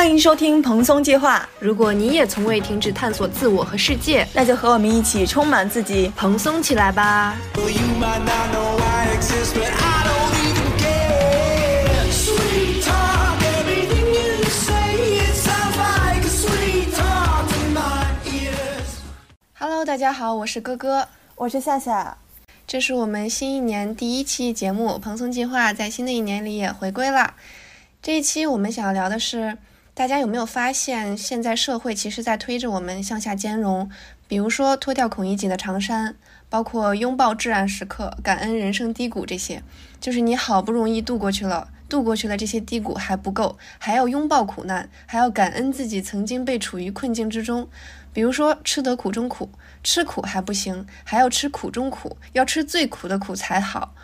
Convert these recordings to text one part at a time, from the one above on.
欢迎收听蓬松计划。如果你也从未停止探索自我和世界，那就和我们一起充满自己，蓬松起来吧。Hello，大家好，我是哥哥，我是夏夏，这是我们新一年第一期节目，蓬松计划在新的一年里也回归了。这一期我们想要聊的是。大家有没有发现，现在社会其实在推着我们向下兼容？比如说脱掉孔乙己的长衫，包括拥抱至暗时刻、感恩人生低谷这些，就是你好不容易度过去了，度过去了这些低谷还不够，还要拥抱苦难，还要感恩自己曾经被处于困境之中。比如说吃得苦中苦，吃苦还不行，还要吃苦中苦，要吃最苦的苦才好。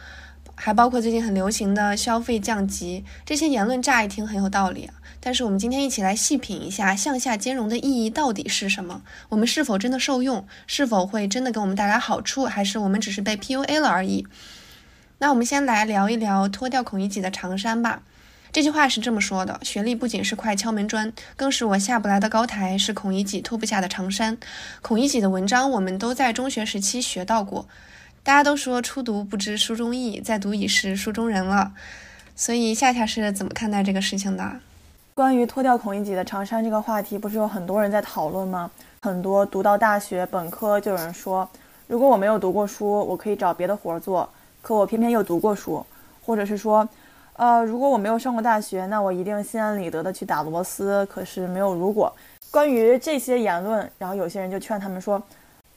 还包括最近很流行的消费降级，这些言论乍一听很有道理啊。但是我们今天一起来细品一下向下兼容的意义到底是什么？我们是否真的受用？是否会真的给我们带来好处？还是我们只是被 PUA 了而已？那我们先来聊一聊脱掉孔乙己的长衫吧。这句话是这么说的：学历不仅是块敲门砖，更是我下不来的高台，是孔乙己脱不下的长衫。孔乙己的文章我们都在中学时期学到过，大家都说初读不知书中意，再读已是书中人了。所以夏夏是怎么看待这个事情的？关于脱掉孔乙己的长衫这个话题，不是有很多人在讨论吗？很多读到大学本科就有人说，如果我没有读过书，我可以找别的活儿做，可我偏偏又读过书，或者是说，呃，如果我没有上过大学，那我一定心安理得的去打螺丝。可是没有如果。关于这些言论，然后有些人就劝他们说，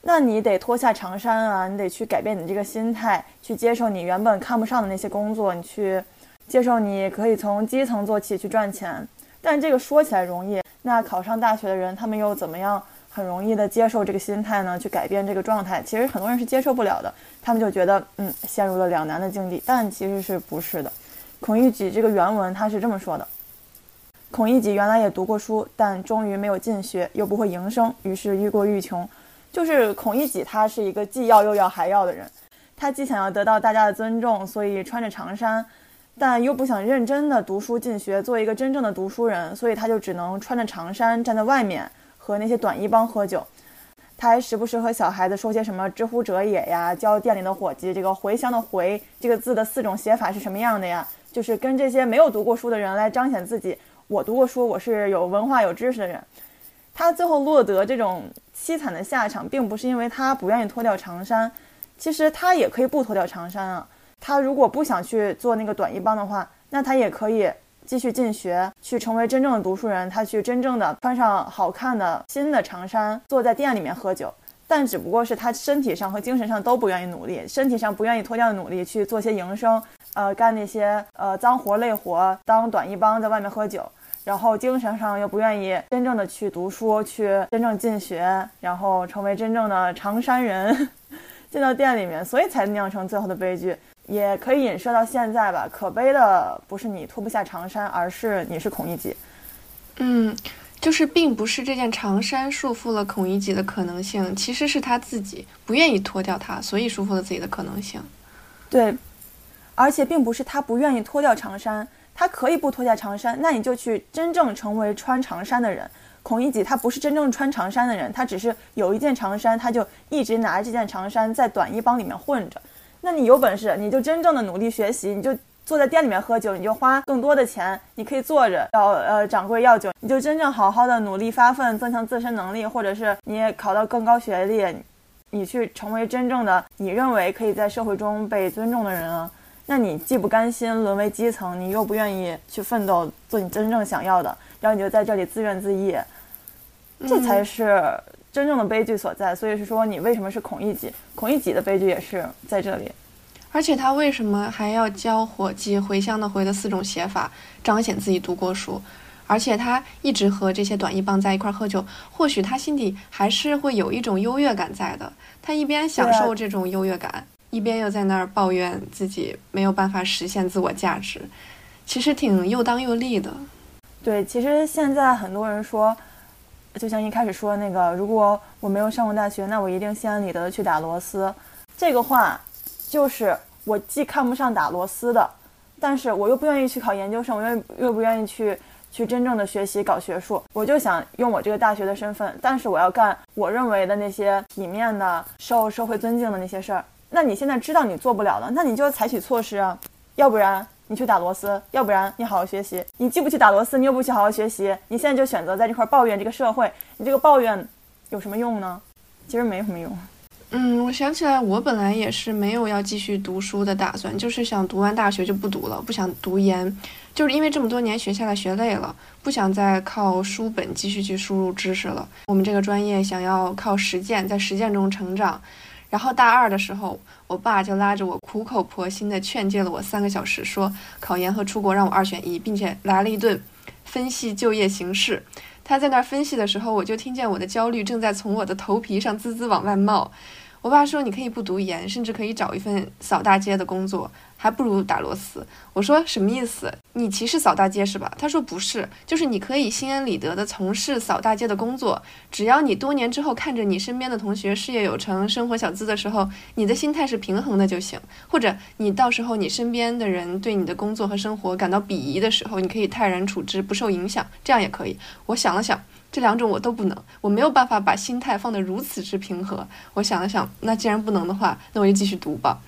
那你得脱下长衫啊，你得去改变你这个心态，去接受你原本看不上的那些工作，你去接受你可以从基层做起去赚钱。但这个说起来容易，那考上大学的人，他们又怎么样很容易的接受这个心态呢？去改变这个状态，其实很多人是接受不了的。他们就觉得，嗯，陷入了两难的境地。但其实是不是的？孔乙己这个原文他是这么说的：孔乙己原来也读过书，但终于没有进学，又不会营生，于是愈过愈穷。就是孔乙己，他是一个既要又要还要的人，他既想要得到大家的尊重，所以穿着长衫。但又不想认真的读书进学，做一个真正的读书人，所以他就只能穿着长衫站在外面和那些短衣帮喝酒。他还时不时和小孩子说些什么“知乎者也”呀，教店里的伙计这个茴香的“茴”这个字的四种写法是什么样的呀？就是跟这些没有读过书的人来彰显自己，我读过书，我是有文化有知识的人。他最后落得这种凄惨的下场，并不是因为他不愿意脱掉长衫，其实他也可以不脱掉长衫啊。他如果不想去做那个短衣帮的话，那他也可以继续进学，去成为真正的读书人。他去真正的穿上好看的新的长衫，坐在店里面喝酒。但只不过是他身体上和精神上都不愿意努力，身体上不愿意脱掉的努力去做些营生，呃，干那些呃脏活累活，当短衣帮在外面喝酒。然后精神上又不愿意真正的去读书，去真正进学，然后成为真正的长衫人，进到店里面，所以才酿成最后的悲剧。也可以引射到现在吧。可悲的不是你脱不下长衫，而是你是孔乙己。嗯，就是并不是这件长衫束缚了孔乙己的可能性，其实是他自己不愿意脱掉它，所以束缚了自己的可能性。对，而且并不是他不愿意脱掉长衫，他可以不脱下长衫，那你就去真正成为穿长衫的人。孔乙己他不是真正穿长衫的人，他只是有一件长衫，他就一直拿着这件长衫在短衣帮里面混着。那你有本事，你就真正的努力学习，你就坐在店里面喝酒，你就花更多的钱，你可以坐着要呃掌柜要酒，你就真正好好的努力发奋，增强自身能力，或者是你也考到更高学历，你去成为真正的你认为可以在社会中被尊重的人啊。那你既不甘心沦为基层，你又不愿意去奋斗做你真正想要的，然后你就在这里自怨自艾，这才是。真正的悲剧所在，所以是说你为什么是孔乙己？孔乙己的悲剧也是在这里。而且他为什么还要教伙计回乡的回的四种写法，彰显自己读过书？而且他一直和这些短衣帮在一块喝酒，或许他心底还是会有一种优越感在的。他一边享受这种优越感，一边又在那儿抱怨自己没有办法实现自我价值，其实挺又当又立的。对，其实现在很多人说。就像一开始说那个，如果我没有上过大学，那我一定心安理得的去打螺丝。这个话，就是我既看不上打螺丝的，但是我又不愿意去考研究生，我又又不愿意去去真正的学习搞学术，我就想用我这个大学的身份，但是我要干我认为的那些体面的、受社会尊敬的那些事儿。那你现在知道你做不了了，那你就要采取措施啊，要不然你去打螺丝，要不然你好好学习。你既不去打螺丝，你又不去好好学习，你现在就选择在这块抱怨这个社会，你这个抱怨有什么用呢？其实没什么用。嗯，我想起来，我本来也是没有要继续读书的打算，就是想读完大学就不读了，不想读研，就是因为这么多年学下来学累了，不想再靠书本继续去输入知识了。我们这个专业想要靠实践，在实践中成长。然后大二的时候，我爸就拉着我苦口婆心地劝诫了我三个小时，说考研和出国让我二选一，并且来了一顿分析就业形势。他在那儿分析的时候，我就听见我的焦虑正在从我的头皮上滋滋往外冒。我爸说：“你可以不读研，甚至可以找一份扫大街的工作，还不如打螺丝。”我说：“什么意思？你歧视扫大街是吧？”他说：“不是，就是你可以心安理得地从事扫大街的工作，只要你多年之后看着你身边的同学事业有成、生活小资的时候，你的心态是平衡的就行。或者你到时候你身边的人对你的工作和生活感到鄙夷的时候，你可以泰然处之，不受影响，这样也可以。”我想了想。这两种我都不能，我没有办法把心态放得如此之平和。我想了想，那既然不能的话，那我就继续读吧。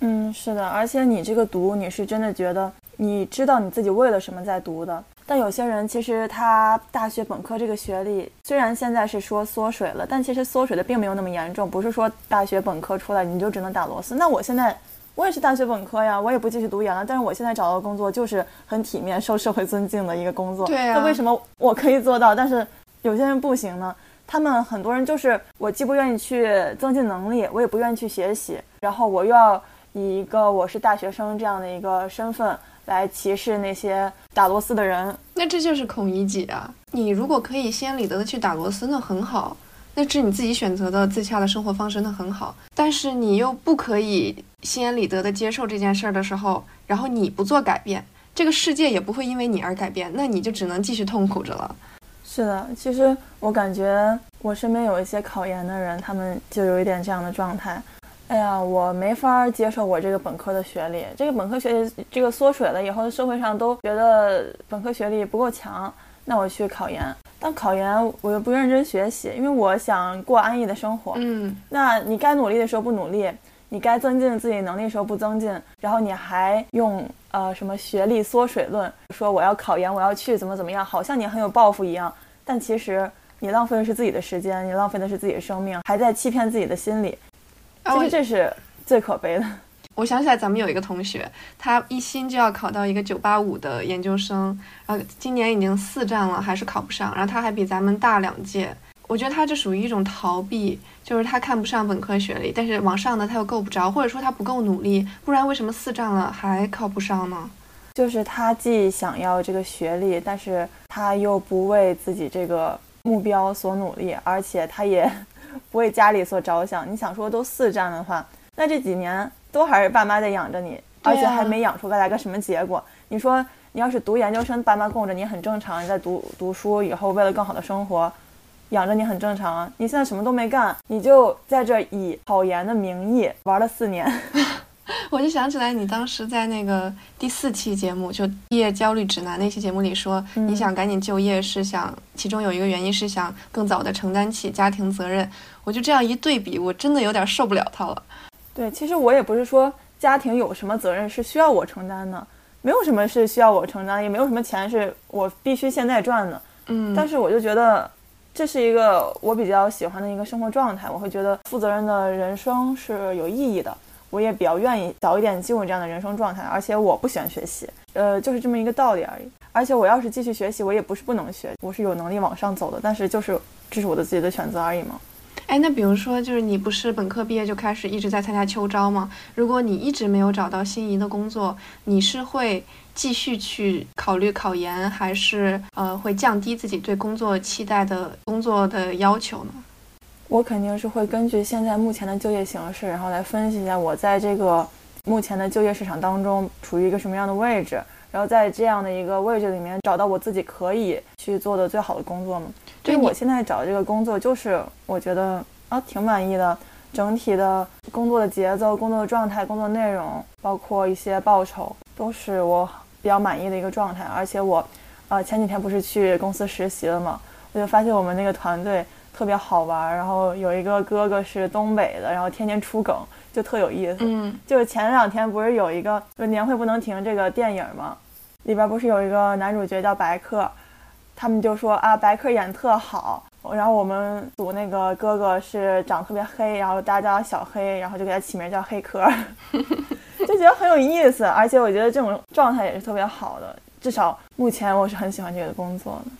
嗯，是的，而且你这个读，你是真的觉得你知道你自己为了什么在读的。但有些人其实他大学本科这个学历，虽然现在是说缩水了，但其实缩水的并没有那么严重，不是说大学本科出来你就只能打螺丝。那我现在我也是大学本科呀，我也不继续读研了，但是我现在找到的工作就是很体面、受社会尊敬的一个工作。对呀。那为什么我可以做到，但是？有些人不行呢，他们很多人就是我既不愿意去增进能力，我也不愿意去学习，然后我又要以一个我是大学生这样的一个身份来歧视那些打螺丝的人。那这就是孔乙己啊！你如果可以心安理得的去打螺丝，那很好，那是你自己选择的自洽的生活方式，那很好。但是你又不可以心安理得的接受这件事儿的时候，然后你不做改变，这个世界也不会因为你而改变，那你就只能继续痛苦着了。是的，其实我感觉我身边有一些考研的人，他们就有一点这样的状态。哎呀，我没法接受我这个本科的学历，这个本科学历这个缩水了以后，社会上都觉得本科学历不够强，那我去考研。但考研我又不认真学习，因为我想过安逸的生活。嗯，那你该努力的时候不努力，你该增进自己能力的时候不增进，然后你还用。呃，什么学历缩水论？说我要考研，我要去怎么怎么样，好像你很有抱负一样。但其实你浪费的是自己的时间，你浪费的是自己的生命，还在欺骗自己的心理。其实这是最可悲的。我想起来，咱们有一个同学，他一心就要考到一个九八五的研究生，然后今年已经四战了，还是考不上。然后他还比咱们大两届。我觉得他这属于一种逃避，就是他看不上本科学历，但是往上的他又够不着，或者说他不够努力，不然为什么四战了还考不上呢？就是他既想要这个学历，但是他又不为自己这个目标所努力，而且他也不为家里所着想。你想说都四战的话，那这几年都还是爸妈在养着你，而且还没养出来个什么结果。你说你要是读研究生，爸妈供着你很正常，你在读读书以后为了更好的生活。养着你很正常啊！你现在什么都没干，你就在这以考研的名义玩了四年。我就想起来，你当时在那个第四期节目，就毕业焦虑指南那期节目里说，你想赶紧就业，是想其中有一个原因是想更早的承担起家庭责任。我就这样一对比，我真的有点受不了他了。对，其实我也不是说家庭有什么责任是需要我承担的，没有什么是需要我承担，也没有什么钱是我必须现在赚的。嗯，但是我就觉得。这是一个我比较喜欢的一个生活状态，我会觉得负责任的人生是有意义的，我也比较愿意早一点进入这样的人生状态，而且我不喜欢学习，呃，就是这么一个道理而已。而且我要是继续学习，我也不是不能学，我是有能力往上走的，但是就是这是我的自己的选择而已嘛。哎，那比如说，就是你不是本科毕业就开始一直在参加秋招吗？如果你一直没有找到心仪的工作，你是会？继续去考虑考研，还是呃会降低自己对工作期待的工作的要求呢？我肯定是会根据现在目前的就业形势，然后来分析一下我在这个目前的就业市场当中处于一个什么样的位置，然后在这样的一个位置里面找到我自己可以去做的最好的工作嘛。对我现在找的这个工作，就是我觉得啊挺满意的，整体的工作的节奏、工作的状态、工作内容，包括一些报酬，都是我。比较满意的一个状态，而且我，呃，前几天不是去公司实习了嘛，我就发现我们那个团队特别好玩。然后有一个哥哥是东北的，然后天天出梗，就特有意思。嗯，就是前两天不是有一个就《年会不能停》这个电影吗？里边不是有一个男主角叫白客，他们就说啊，白客演特好。然后我们组那个哥哥是长特别黑，然后大家叫他小黑，然后就给他起名叫黑客，就觉得很有意思。而且我觉得这种状态也是特别好的，至少目前我是很喜欢这个工作的。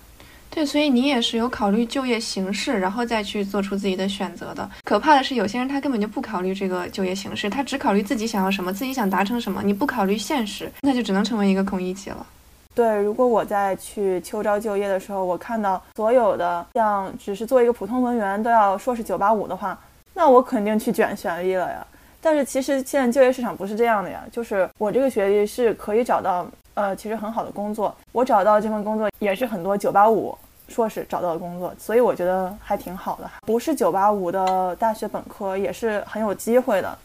对，所以你也是有考虑就业形势，然后再去做出自己的选择的。可怕的是，有些人他根本就不考虑这个就业形势，他只考虑自己想要什么，自己想达成什么。你不考虑现实，那就只能成为一个孔乙己了。对，如果我在去秋招就业的时候，我看到所有的像只是做一个普通文员都要说是九八五的话，那我肯定去卷学历了呀。但是其实现在就业市场不是这样的呀，就是我这个学历是可以找到呃其实很好的工作，我找到这份工作也是很多九八五硕士找到的工作，所以我觉得还挺好的。不是九八五的大学本科也是很有机会的。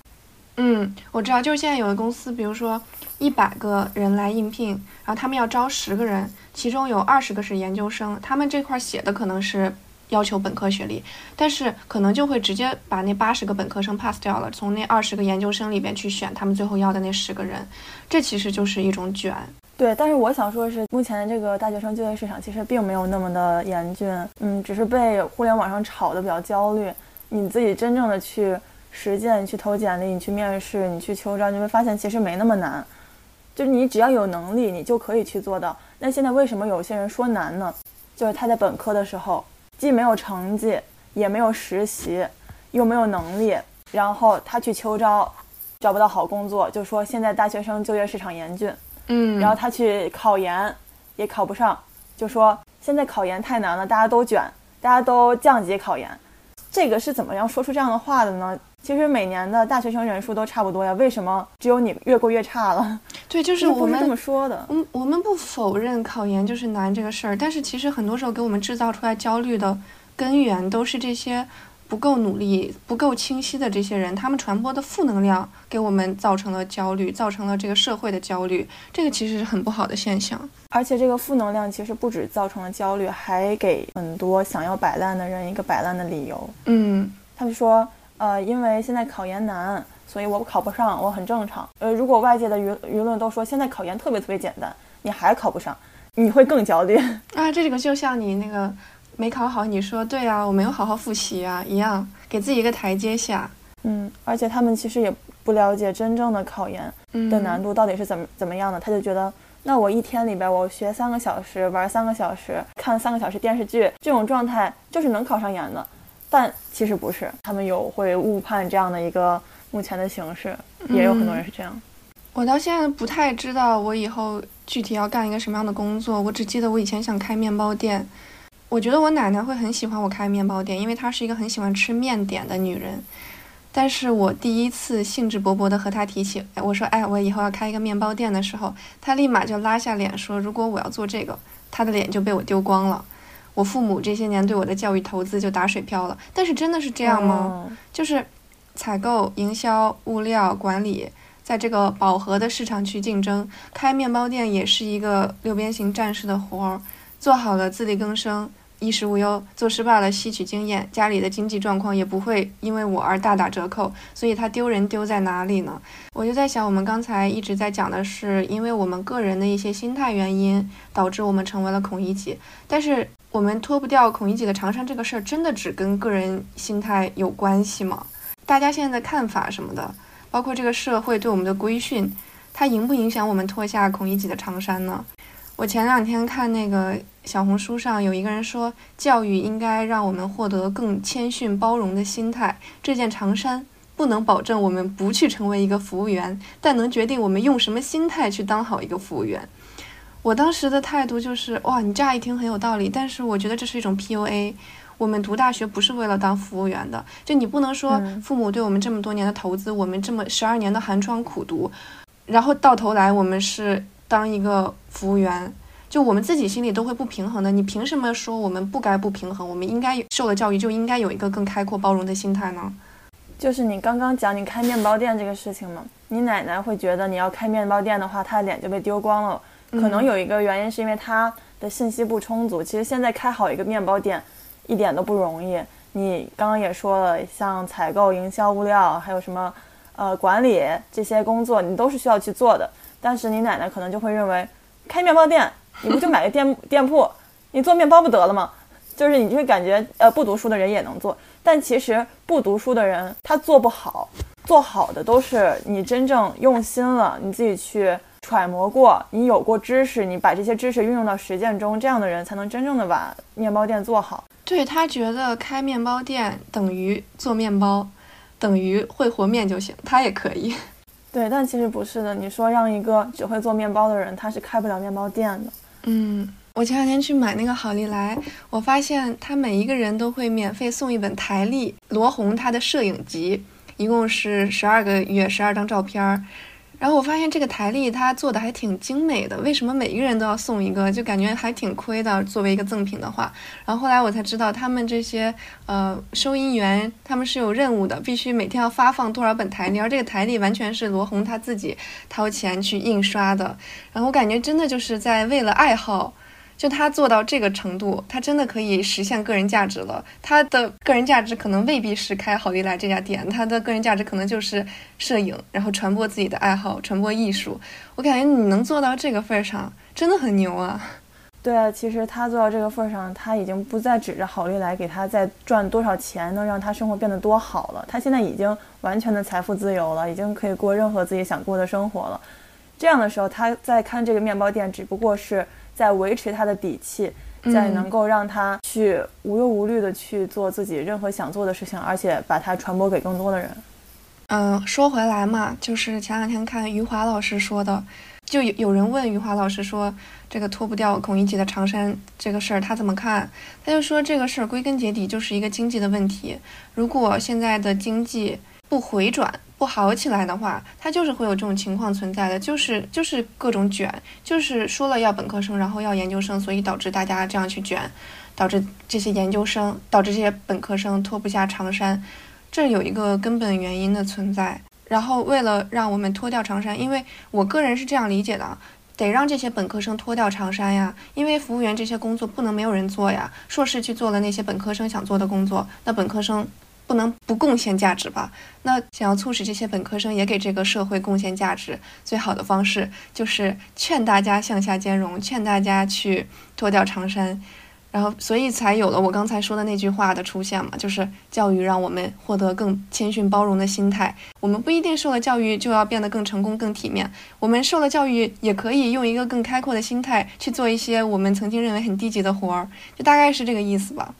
嗯，我知道，就是现在有的公司，比如说一百个人来应聘，然后他们要招十个人，其中有二十个是研究生，他们这块写的可能是要求本科学历，但是可能就会直接把那八十个本科生 pass 掉了，从那二十个研究生里边去选他们最后要的那十个人，这其实就是一种卷。对，但是我想说的是，目前的这个大学生就业市场其实并没有那么的严峻，嗯，只是被互联网上炒的比较焦虑，你自己真正的去。实践，你去投简历，你去面试，你去秋招，你会发现其实没那么难，就是你只要有能力，你就可以去做到。那现在为什么有些人说难呢？就是他在本科的时候既没有成绩，也没有实习，又没有能力，然后他去秋招，找不到好工作，就说现在大学生就业市场严峻，嗯，然后他去考研也考不上，就说现在考研太难了，大家都卷，大家都降级考研，这个是怎么样说出这样的话的呢？其实每年的大学生人数都差不多呀，为什么只有你越过越差了？对，就是我们这么说的。嗯，我们不否认考研就是难这个事儿，但是其实很多时候给我们制造出来焦虑的根源都是这些不够努力、不够清晰的这些人，他们传播的负能量给我们造成了焦虑，造成了这个社会的焦虑，这个其实是很不好的现象。而且这个负能量其实不止造成了焦虑，还给很多想要摆烂的人一个摆烂的理由。嗯，他们说。呃，因为现在考研难，所以我考不上，我很正常。呃，如果外界的舆舆论都说现在考研特别特别简单，你还考不上，你会更焦虑 啊。这个就像你那个没考好，你说对啊，我没有好好复习啊一样，给自己一个台阶下。嗯，而且他们其实也不了解真正的考研的难度到底是怎么怎么样的，他就觉得那我一天里边我学三个小时，玩三个小时，看三个小时电视剧，这种状态就是能考上研的。但其实不是，他们有会误判这样的一个目前的形式，也有很多人是这样。我到现在不太知道我以后具体要干一个什么样的工作，我只记得我以前想开面包店。我觉得我奶奶会很喜欢我开面包店，因为她是一个很喜欢吃面点的女人。但是我第一次兴致勃勃地和她提起，我说：“哎，我以后要开一个面包店的时候，她立马就拉下脸说：如果我要做这个，她的脸就被我丢光了。”我父母这些年对我的教育投资就打水漂了，但是真的是这样吗？就是采购、营销、物料管理，在这个饱和的市场去竞争，开面包店也是一个六边形战士的活儿，做好了自力更生。衣食无忧，做失败了吸取经验，家里的经济状况也不会因为我而大打折扣，所以他丢人丢在哪里呢？我就在想，我们刚才一直在讲的是，因为我们个人的一些心态原因，导致我们成为了孔乙己。但是我们脱不掉孔乙己的长衫这个事儿，真的只跟个人心态有关系吗？大家现在的看法什么的，包括这个社会对我们的规训，它影不影响我们脱下孔乙己的长衫呢？我前两天看那个小红书上有一个人说，教育应该让我们获得更谦逊包容的心态。这件长衫不能保证我们不去成为一个服务员，但能决定我们用什么心态去当好一个服务员。我当时的态度就是，哇，你乍一听很有道理，但是我觉得这是一种 PUA。我们读大学不是为了当服务员的，就你不能说父母对我们这么多年的投资，我们这么十二年的寒窗苦读，然后到头来我们是。当一个服务员，就我们自己心里都会不平衡的。你凭什么说我们不该不平衡？我们应该受了教育就应该有一个更开阔包容的心态呢？就是你刚刚讲你开面包店这个事情嘛，你奶奶会觉得你要开面包店的话，她的脸就被丢光了。可能有一个原因是因为她的信息不充足。其实现在开好一个面包店，一点都不容易。你刚刚也说了，像采购、营销、物料，还有什么，呃，管理这些工作，你都是需要去做的。但是你奶奶可能就会认为，开面包店，你不就买个店店铺，你做面包不得了吗？就是你就会感觉，呃，不读书的人也能做。但其实不读书的人他做不好，做好的都是你真正用心了，你自己去揣摩过，你有过知识，你把这些知识运用到实践中，这样的人才能真正的把面包店做好。对他觉得开面包店等于做面包，等于会和面就行，他也可以。对，但其实不是的。你说让一个只会做面包的人，他是开不了面包店的。嗯。我前两天去买那个好利来，我发现他每一个人都会免费送一本台历罗红他的摄影集，一共是十二个月十二张照片儿。然后我发现这个台历他做的还挺精美的，为什么每一个人都要送一个？就感觉还挺亏的，作为一个赠品的话。然后后来我才知道，他们这些呃收银员他们是有任务的，必须每天要发放多少本台历，而这个台历完全是罗红他自己掏钱去印刷的。然后我感觉真的就是在为了爱好。就他做到这个程度，他真的可以实现个人价值了。他的个人价值可能未必是开好利来这家店，他的个人价值可能就是摄影，然后传播自己的爱好，传播艺术。我感觉你能做到这个份儿上，真的很牛啊！对啊，其实他做到这个份儿上，他已经不再指着好利来给他再赚多少钱，能让他生活变得多好了。他现在已经完全的财富自由了，已经可以过任何自己想过的生活了。这样的时候，他在看这个面包店，只不过是。在维持他的底气，在能够让他去无忧无虑的去做自己任何想做的事情，而且把它传播给更多的人。嗯，说回来嘛，就是前两天看余华老师说的，就有有人问余华老师说，这个脱不掉孔乙己的长衫这个事儿他怎么看？他就说这个事儿归根结底就是一个经济的问题，如果现在的经济不回转。不好起来的话，它就是会有这种情况存在的，就是就是各种卷，就是说了要本科生，然后要研究生，所以导致大家这样去卷，导致这些研究生，导致这些本科生脱不下长衫，这有一个根本原因的存在。然后为了让我们脱掉长衫，因为我个人是这样理解的，得让这些本科生脱掉长衫呀，因为服务员这些工作不能没有人做呀，硕士去做了那些本科生想做的工作，那本科生。不能不贡献价值吧？那想要促使这些本科生也给这个社会贡献价值，最好的方式就是劝大家向下兼容，劝大家去脱掉长衫，然后所以才有了我刚才说的那句话的出现嘛，就是教育让我们获得更谦逊包容的心态。我们不一定受了教育就要变得更成功、更体面，我们受了教育也可以用一个更开阔的心态去做一些我们曾经认为很低级的活儿，就大概是这个意思吧。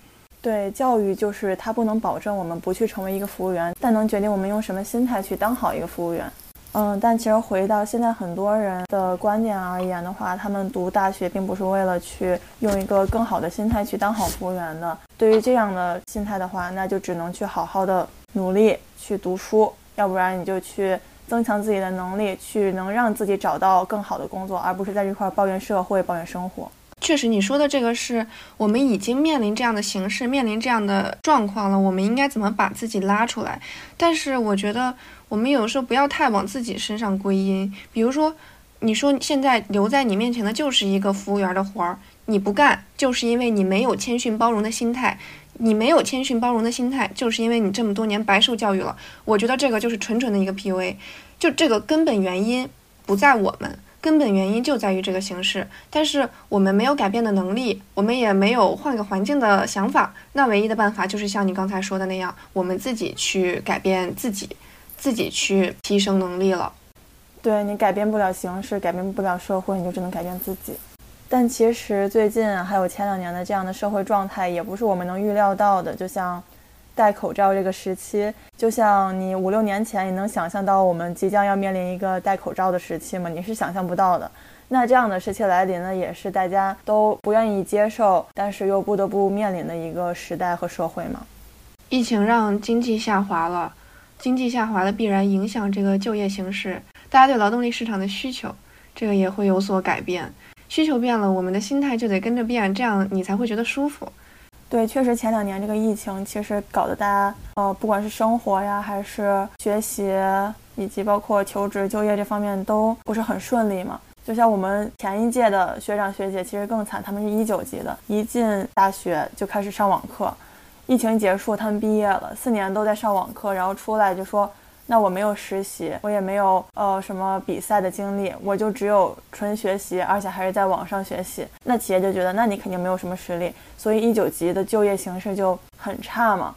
对教育，就是它不能保证我们不去成为一个服务员，但能决定我们用什么心态去当好一个服务员。嗯，但其实回到现在很多人的观点而言的话，他们读大学并不是为了去用一个更好的心态去当好服务员的。对于这样的心态的话，那就只能去好好的努力去读书，要不然你就去增强自己的能力，去能让自己找到更好的工作，而不是在这块抱怨社会、抱怨生活。确实，你说的这个是我们已经面临这样的形势，面临这样的状况了。我们应该怎么把自己拉出来？但是我觉得，我们有时候不要太往自己身上归因。比如说，你说现在留在你面前的就是一个服务员的活儿，你不干，就是因为你没有谦逊包容的心态。你没有谦逊包容的心态，就是因为你这么多年白受教育了。我觉得这个就是纯纯的一个 PUA，就这个根本原因不在我们。根本原因就在于这个形式，但是我们没有改变的能力，我们也没有换个环境的想法。那唯一的办法就是像你刚才说的那样，我们自己去改变自己，自己去提升能力了。对你改变不了形式，改变不了社会，你就只能改变自己。但其实最近还有前两年的这样的社会状态，也不是我们能预料到的。就像。戴口罩这个时期，就像你五六年前，你能想象到我们即将要面临一个戴口罩的时期吗？你是想象不到的。那这样的时期来临呢，也是大家都不愿意接受，但是又不得不面临的一个时代和社会嘛。疫情让经济下滑了，经济下滑了必然影响这个就业形势，大家对劳动力市场的需求，这个也会有所改变。需求变了，我们的心态就得跟着变，这样你才会觉得舒服。对，确实前两年这个疫情其实搞得大家，呃，不管是生活呀，还是学习，以及包括求职、就业这方面都不是很顺利嘛。就像我们前一届的学长学姐，其实更惨，他们是一九级的，一进大学就开始上网课，疫情结束，他们毕业了，四年都在上网课，然后出来就说。那我没有实习，我也没有呃什么比赛的经历，我就只有纯学习，而且还是在网上学习。那企业就觉得，那你肯定没有什么实力，所以一九级的就业形势就很差嘛。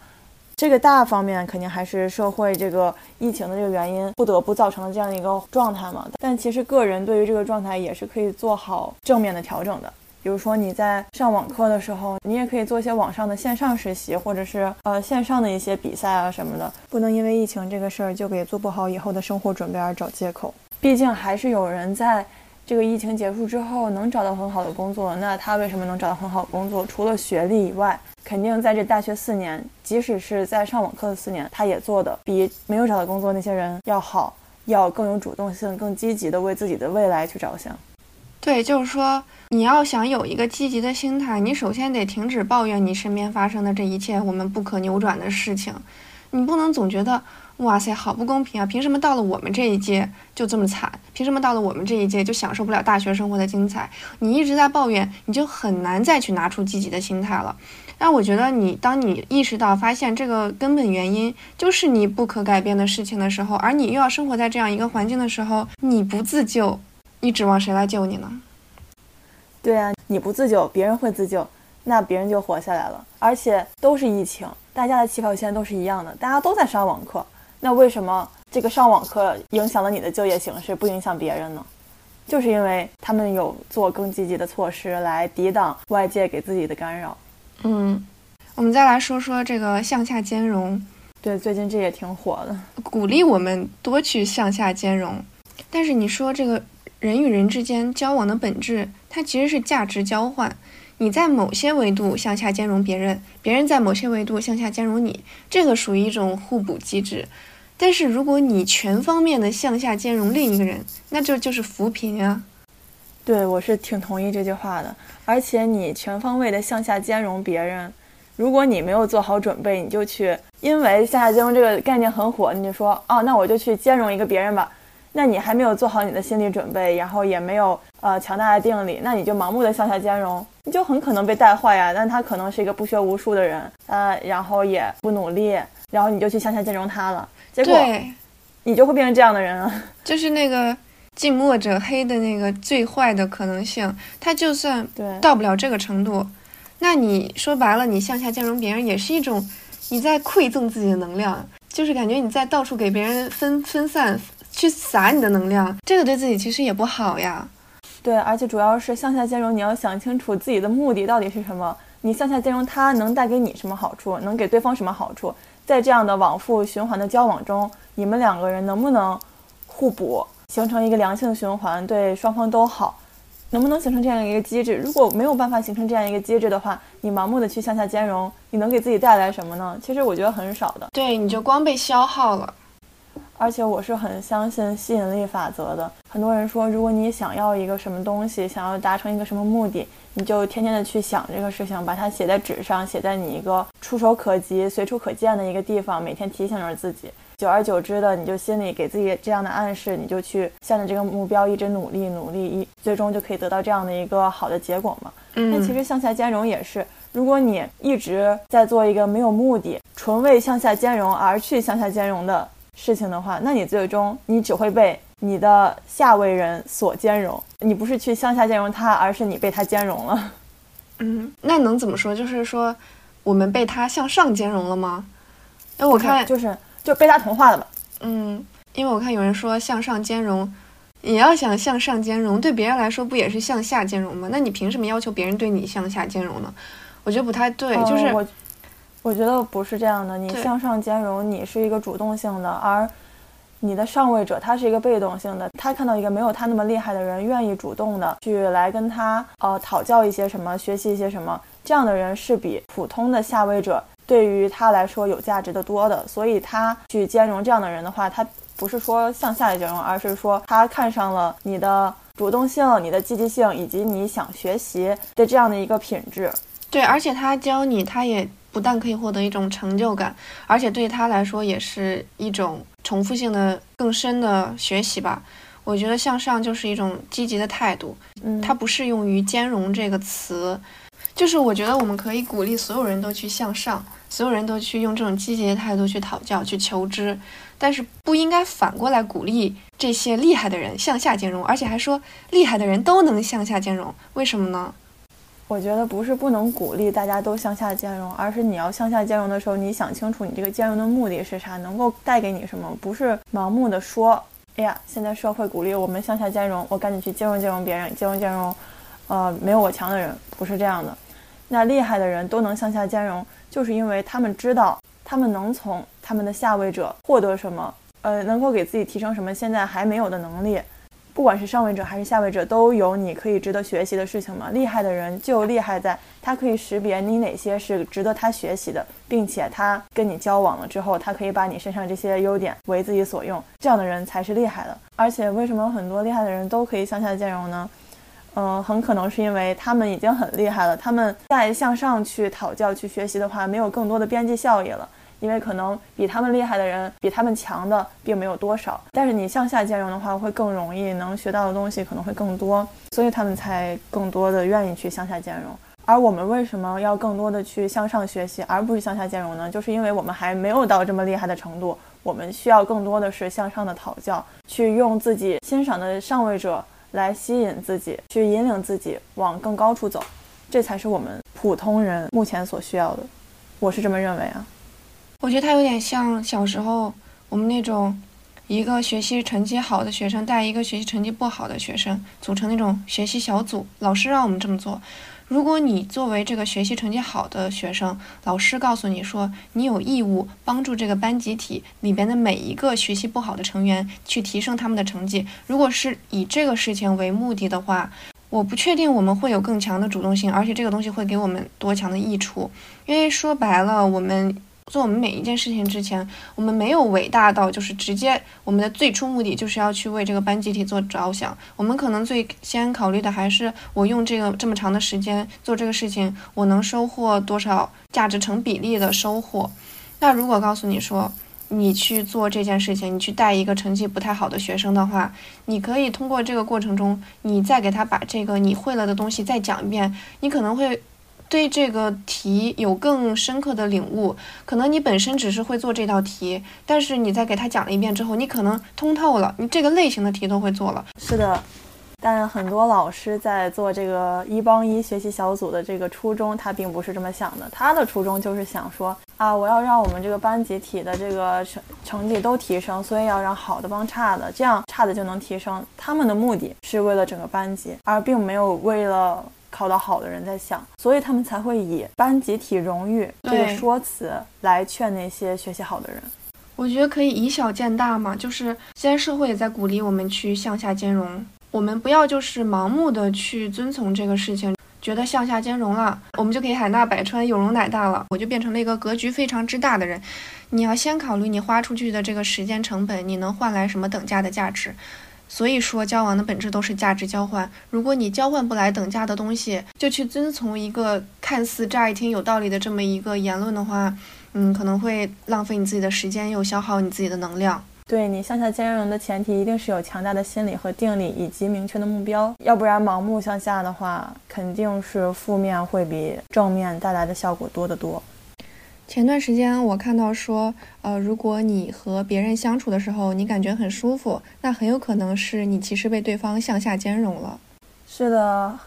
这个大方面肯定还是社会这个疫情的这个原因，不得不造成的这样一个状态嘛。但其实个人对于这个状态也是可以做好正面的调整的。比如说你在上网课的时候，你也可以做一些网上的线上实习，或者是呃线上的一些比赛啊什么的。不能因为疫情这个事儿就给做不好以后的生活准备而找借口。毕竟还是有人在这个疫情结束之后能找到很好的工作。那他为什么能找到很好的工作？除了学历以外，肯定在这大学四年，即使是在上网课的四年，他也做的比没有找到工作那些人要好，要更有主动性，更积极的为自己的未来去着想。对，就是说。你要想有一个积极的心态，你首先得停止抱怨你身边发生的这一切我们不可扭转的事情。你不能总觉得哇塞好不公平啊！凭什么到了我们这一届就这么惨？凭什么到了我们这一届就享受不了大学生活的精彩？你一直在抱怨，你就很难再去拿出积极的心态了。但我觉得你当你意识到发现这个根本原因就是你不可改变的事情的时候，而你又要生活在这样一个环境的时候，你不自救，你指望谁来救你呢？对啊，你不自救，别人会自救，那别人就活下来了。而且都是疫情，大家的起跑线都是一样的，大家都在上网课。那为什么这个上网课影响了你的就业形势，不影响别人呢？就是因为他们有做更积极的措施来抵挡外界给自己的干扰。嗯，我们再来说说这个向下兼容。对，最近这也挺火的，鼓励我们多去向下兼容。但是你说这个。人与人之间交往的本质，它其实是价值交换。你在某些维度向下兼容别人，别人在某些维度向下兼容你，这个属于一种互补机制。但是如果你全方面的向下兼容另一个人，那就就是扶贫啊。对，我是挺同意这句话的。而且你全方位的向下兼容别人，如果你没有做好准备，你就去，因为向下兼容这个概念很火，你就说，哦，那我就去兼容一个别人吧。那你还没有做好你的心理准备，然后也没有呃强大的定力，那你就盲目的向下兼容，你就很可能被带坏呀。但他可能是一个不学无术的人，呃，然后也不努力，然后你就去向下兼容他了，结果你就会变成这样的人啊。就是那个近墨者黑的那个最坏的可能性，他就算到不了这个程度，那你说白了，你向下兼容别人也是一种你在馈赠自己的能量，就是感觉你在到处给别人分分散。去撒你的能量，这个对自己其实也不好呀。对，而且主要是向下兼容，你要想清楚自己的目的到底是什么。你向下兼容，它能带给你什么好处？能给对方什么好处？在这样的往复循环的交往中，你们两个人能不能互补，形成一个良性循环，对双方都好？能不能形成这样一个机制？如果没有办法形成这样一个机制的话，你盲目的去向下兼容，你能给自己带来什么呢？其实我觉得很少的。对，你就光被消耗了。而且我是很相信吸引力法则的。很多人说，如果你想要一个什么东西，想要达成一个什么目的，你就天天的去想这个事情，把它写在纸上，写在你一个触手可及、随处可见的一个地方，每天提醒着自己。久而久之的，你就心里给自己这样的暗示，你就去向着这个目标一直努力努力，一最终就可以得到这样的一个好的结果嘛。那其实向下兼容也是，如果你一直在做一个没有目的、纯为向下兼容而去向下兼容的。事情的话，那你最终你只会被你的下位人所兼容。你不是去向下兼容他，而是你被他兼容了。嗯，那能怎么说？就是说，我们被他向上兼容了吗？哎，我看就是就被他同化了吧。嗯，因为我看有人说向上兼容，你要想向上兼容，对别人来说不也是向下兼容吗？那你凭什么要求别人对你向下兼容呢？我觉得不太对，就是。我觉得不是这样的，你向上兼容，你是一个主动性的，而你的上位者他是一个被动性的。他看到一个没有他那么厉害的人，愿意主动的去来跟他呃讨教一些什么，学习一些什么，这样的人是比普通的下位者对于他来说有价值的多的。所以他去兼容这样的人的话，他不是说向下的兼容，而是说他看上了你的主动性、你的积极性以及你想学习的这样的一个品质。对，而且他教你，他也。不但可以获得一种成就感，而且对他来说也是一种重复性的、更深的学习吧。我觉得向上就是一种积极的态度，嗯，它不适用于兼容这个词。就是我觉得我们可以鼓励所有人都去向上，所有人都去用这种积极的态度去讨教、去求知，但是不应该反过来鼓励这些厉害的人向下兼容，而且还说厉害的人都能向下兼容，为什么呢？我觉得不是不能鼓励大家都向下兼容，而是你要向下兼容的时候，你想清楚你这个兼容的目的是啥，能够带给你什么，不是盲目的说，哎呀，现在社会鼓励我们向下兼容，我赶紧去兼容兼容别人，兼容兼容，呃，没有我强的人，不是这样的。那厉害的人都能向下兼容，就是因为他们知道他们能从他们的下位者获得什么，呃，能够给自己提升什么现在还没有的能力。不管是上位者还是下位者，都有你可以值得学习的事情嘛。厉害的人就厉害在，他可以识别你哪些是值得他学习的，并且他跟你交往了之后，他可以把你身上这些优点为自己所用，这样的人才是厉害的。而且，为什么很多厉害的人都可以向下兼容呢？嗯，很可能是因为他们已经很厉害了，他们再向上去讨教、去学习的话，没有更多的边际效益了。因为可能比他们厉害的人，比他们强的并没有多少。但是你向下兼容的话，会更容易，能学到的东西可能会更多，所以他们才更多的愿意去向下兼容。而我们为什么要更多的去向上学习，而不是向下兼容呢？就是因为我们还没有到这么厉害的程度，我们需要更多的是向上的讨教，去用自己欣赏的上位者。来吸引自己，去引领自己往更高处走，这才是我们普通人目前所需要的。我是这么认为啊。我觉得他有点像小时候我们那种一个学习成绩好的学生带一个学习成绩不好的学生组成那种学习小组，老师让我们这么做。如果你作为这个学习成绩好的学生，老师告诉你说你有义务帮助这个班集体里边的每一个学习不好的成员去提升他们的成绩。如果是以这个事情为目的的话，我不确定我们会有更强的主动性，而且这个东西会给我们多强的益处。因为说白了，我们。做我们每一件事情之前，我们没有伟大到就是直接我们的最初目的就是要去为这个班集体做着想。我们可能最先考虑的还是我用这个这么长的时间做这个事情，我能收获多少价值成比例的收获。那如果告诉你说你去做这件事情，你去带一个成绩不太好的学生的话，你可以通过这个过程中，你再给他把这个你会了的东西再讲一遍，你可能会。对这个题有更深刻的领悟，可能你本身只是会做这道题，但是你在给他讲了一遍之后，你可能通透了，你这个类型的题都会做了。是的，但很多老师在做这个一帮一学习小组的这个初衷，他并不是这么想的。他的初衷就是想说啊，我要让我们这个班集体的这个成成绩都提升，所以要让好的帮差的，这样差的就能提升。他们的目的是为了整个班级，而并没有为了。考得好的人在想，所以他们才会以班集体荣誉这个说辞来劝那些学习好的人。我觉得可以以小见大嘛，就是现在社会也在鼓励我们去向下兼容，我们不要就是盲目的去遵从这个事情，觉得向下兼容了，我们就可以海纳百川，有容乃大了，我就变成了一个格局非常之大的人。你要先考虑你花出去的这个时间成本，你能换来什么等价的价值。所以说，交往的本质都是价值交换。如果你交换不来等价的东西，就去遵从一个看似乍一听有道理的这么一个言论的话，嗯，可能会浪费你自己的时间，又消耗你自己的能量。对你向下兼容的前提，一定是有强大的心理和定力，以及明确的目标。要不然盲目向下的话，肯定是负面会比正面带来的效果多得多。前段时间我看到说，呃，如果你和别人相处的时候，你感觉很舒服，那很有可能是你其实被对方向下兼容了。是的，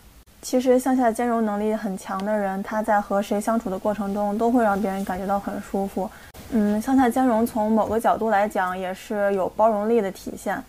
其实向下兼容能力很强的人，他在和谁相处的过程中，都会让别人感觉到很舒服。嗯，向下兼容从某个角度来讲，也是有包容力的体现。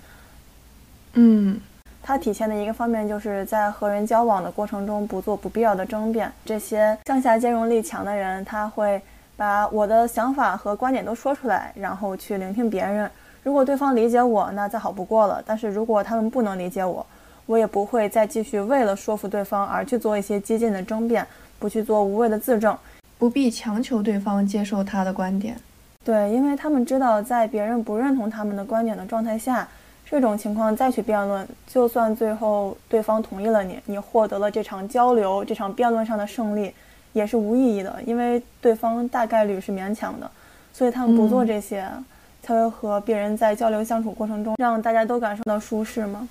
嗯，它体现的一个方面，就是在和人交往的过程中，不做不必要的争辩。这些向下兼容力强的人，他会。把我的想法和观点都说出来，然后去聆听别人。如果对方理解我，那再好不过了。但是如果他们不能理解我，我也不会再继续为了说服对方而去做一些激进的争辩，不去做无谓的自证，不必强求对方接受他的观点。对，因为他们知道，在别人不认同他们的观点的状态下，这种情况再去辩论，就算最后对方同意了你，你获得了这场交流、这场辩论上的胜利。也是无意义的，因为对方大概率是勉强的，所以他们不做这些。才会和别人在交流相处过程中让大家都感受到舒适吗？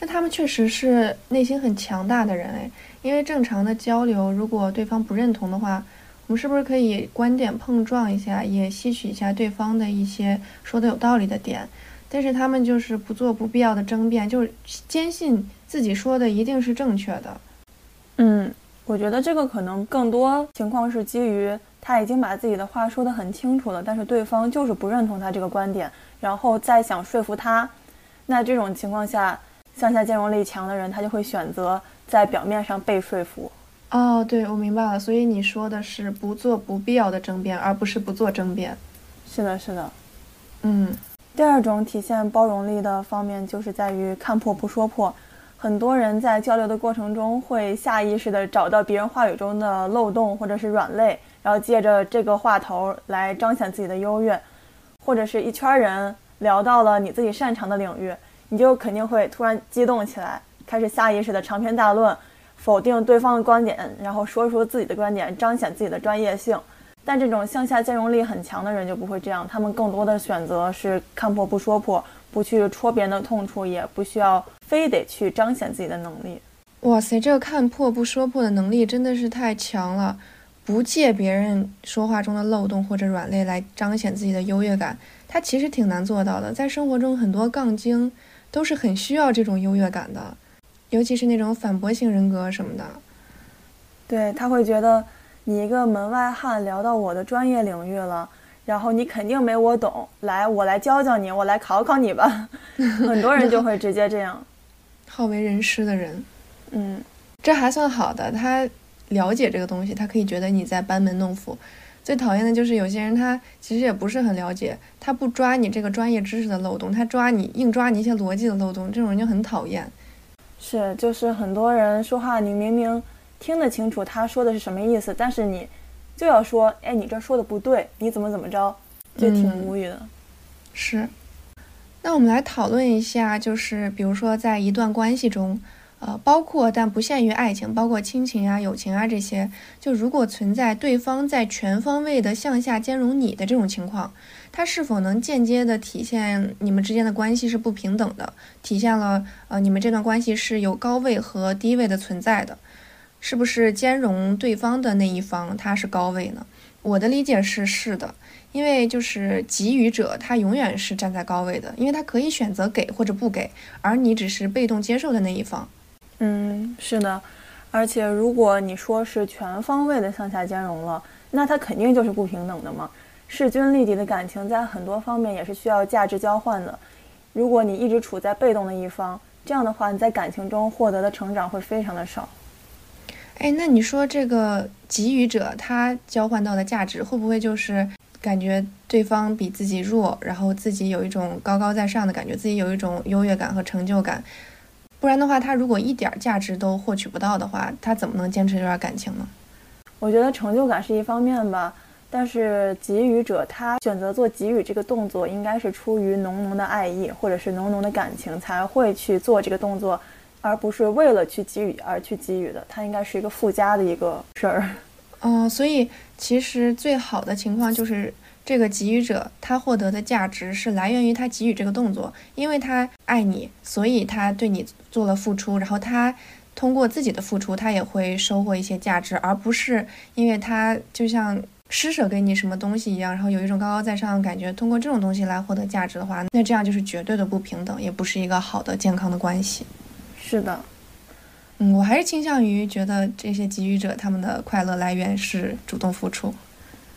那他们确实是内心很强大的人哎，因为正常的交流，如果对方不认同的话，我们是不是可以观点碰撞一下，也吸取一下对方的一些说的有道理的点？但是他们就是不做不必要的争辩，就是坚信自己说的一定是正确的。嗯，我觉得这个可能更多情况是基于他已经把自己的话说得很清楚了，但是对方就是不认同他这个观点，然后再想说服他。那这种情况下。向下兼容力强的人，他就会选择在表面上被说服。哦，对，我明白了。所以你说的是不做不必要的争辩，而不是不做争辩。是的，是的。嗯，第二种体现包容力的方面，就是在于看破不说破。很多人在交流的过程中，会下意识地找到别人话语中的漏洞或者是软肋，然后借着这个话头来彰显自己的优越，或者是一圈人聊到了你自己擅长的领域。你就肯定会突然激动起来，开始下意识的长篇大论，否定对方的观点，然后说出自己的观点，彰显自己的专业性。但这种向下兼容力很强的人就不会这样，他们更多的选择是看破不说破，不去戳别人的痛处，也不需要非得去彰显自己的能力。哇塞，这个看破不说破的能力真的是太强了，不借别人说话中的漏洞或者软肋来彰显自己的优越感，他其实挺难做到的。在生活中，很多杠精。都是很需要这种优越感的，尤其是那种反驳型人格什么的。对他会觉得你一个门外汉聊到我的专业领域了，然后你肯定没我懂，来我来教教你，我来考考你吧。很多人就会直接这样。好为人师的人，嗯，这还算好的，他了解这个东西，他可以觉得你在班门弄斧。最讨厌的就是有些人，他其实也不是很了解，他不抓你这个专业知识的漏洞，他抓你硬抓你一些逻辑的漏洞，这种人就很讨厌。是，就是很多人说话，你明明听得清楚他说的是什么意思，但是你就要说，哎，你这说的不对，你怎么怎么着，就挺无语的。是。那我们来讨论一下，就是比如说在一段关系中。呃，包括但不限于爱情，包括亲情啊、友情啊这些。就如果存在对方在全方位的向下兼容你的这种情况，它是否能间接的体现你们之间的关系是不平等的？体现了呃你们这段关系是有高位和低位的存在的？是不是兼容对方的那一方他是高位呢？我的理解是是的，因为就是给予者他永远是站在高位的，因为他可以选择给或者不给，而你只是被动接受的那一方。嗯，是的，而且如果你说是全方位的向下兼容了，那它肯定就是不平等的嘛。势均力敌的感情在很多方面也是需要价值交换的。如果你一直处在被动的一方，这样的话你在感情中获得的成长会非常的少。哎，那你说这个给予者他交换到的价值会不会就是感觉对方比自己弱，然后自己有一种高高在上的感觉，自己有一种优越感和成就感？不然的话，他如果一点价值都获取不到的话，他怎么能坚持这段感情呢？我觉得成就感是一方面吧，但是给予者他选择做给予这个动作，应该是出于浓浓的爱意或者是浓浓的感情才会去做这个动作，而不是为了去给予而去给予的。它应该是一个附加的一个事儿。嗯，所以其实最好的情况就是。这个给予者，他获得的价值是来源于他给予这个动作，因为他爱你，所以他对你做了付出，然后他通过自己的付出，他也会收获一些价值，而不是因为他就像施舍给你什么东西一样，然后有一种高高在上的感觉，通过这种东西来获得价值的话，那这样就是绝对的不平等，也不是一个好的健康的关系。是的，嗯，我还是倾向于觉得这些给予者他们的快乐来源是主动付出，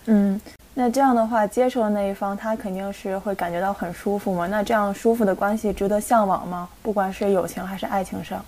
嗯。那这样的话，接受的那一方他肯定是会感觉到很舒服嘛？那这样舒服的关系值得向往吗？不管是友情还是爱情上，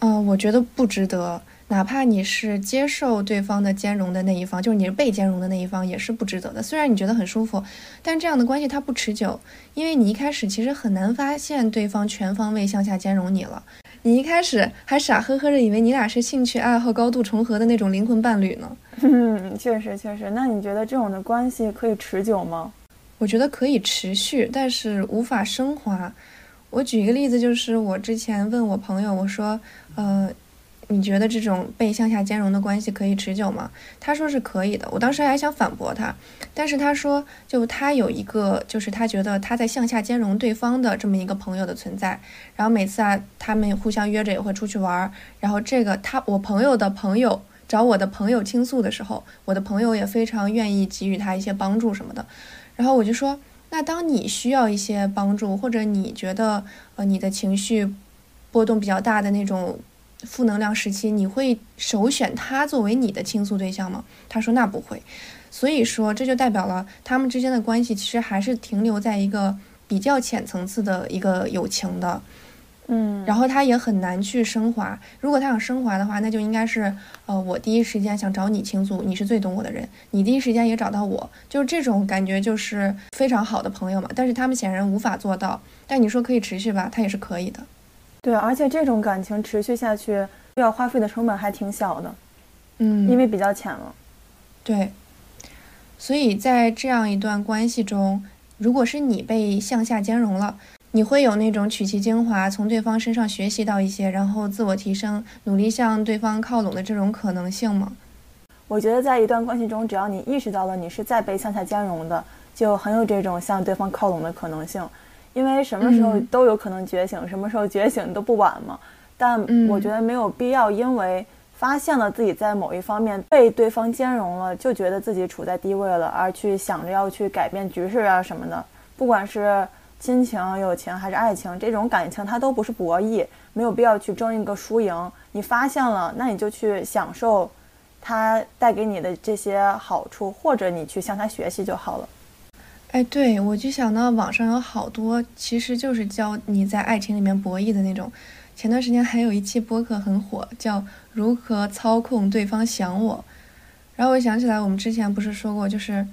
嗯，我觉得不值得。哪怕你是接受对方的兼容的那一方，就是你是被兼容的那一方，也是不值得的。虽然你觉得很舒服，但这样的关系它不持久，因为你一开始其实很难发现对方全方位向下兼容你了。你一开始还傻呵呵的以为你俩是兴趣爱好高度重合的那种灵魂伴侣呢。嗯，确实确实。那你觉得这种的关系可以持久吗？我觉得可以持续，但是无法升华。我举一个例子，就是我之前问我朋友，我说，呃，你觉得这种被向下兼容的关系可以持久吗？他说是可以的。我当时还想反驳他，但是他说，就他有一个，就是他觉得他在向下兼容对方的这么一个朋友的存在。然后每次啊，他们互相约着也会出去玩儿。然后这个他，我朋友的朋友找我的朋友倾诉的时候，我的朋友也非常愿意给予他一些帮助什么的。然后我就说，那当你需要一些帮助，或者你觉得呃你的情绪波动比较大的那种。负能量时期，你会首选他作为你的倾诉对象吗？他说那不会，所以说这就代表了他们之间的关系其实还是停留在一个比较浅层次的一个友情的，嗯，然后他也很难去升华。如果他想升华的话，那就应该是，呃，我第一时间想找你倾诉，你是最懂我的人，你第一时间也找到我，就是这种感觉就是非常好的朋友嘛。但是他们显然无法做到。但你说可以持续吧，他也是可以的。对，而且这种感情持续下去，要花费的成本还挺小的，嗯，因为比较浅了。对，所以在这样一段关系中，如果是你被向下兼容了，你会有那种取其精华，从对方身上学习到一些，然后自我提升，努力向对方靠拢的这种可能性吗？我觉得在一段关系中，只要你意识到了你是在被向下兼容的，就很有这种向对方靠拢的可能性。因为什么时候都有可能觉醒，什么时候觉醒都不晚嘛。但我觉得没有必要，因为发现了自己在某一方面被对方兼容了，就觉得自己处在低位了，而去想着要去改变局势啊什么的。不管是亲情、友情还是爱情，这种感情它都不是博弈，没有必要去争一个输赢。你发现了，那你就去享受它带给你的这些好处，或者你去向他学习就好了。哎，对，我就想到网上有好多，其实就是教你在爱情里面博弈的那种。前段时间还有一期播客很火，叫《如何操控对方想我》。然后我想起来，我们之前不是说过，就是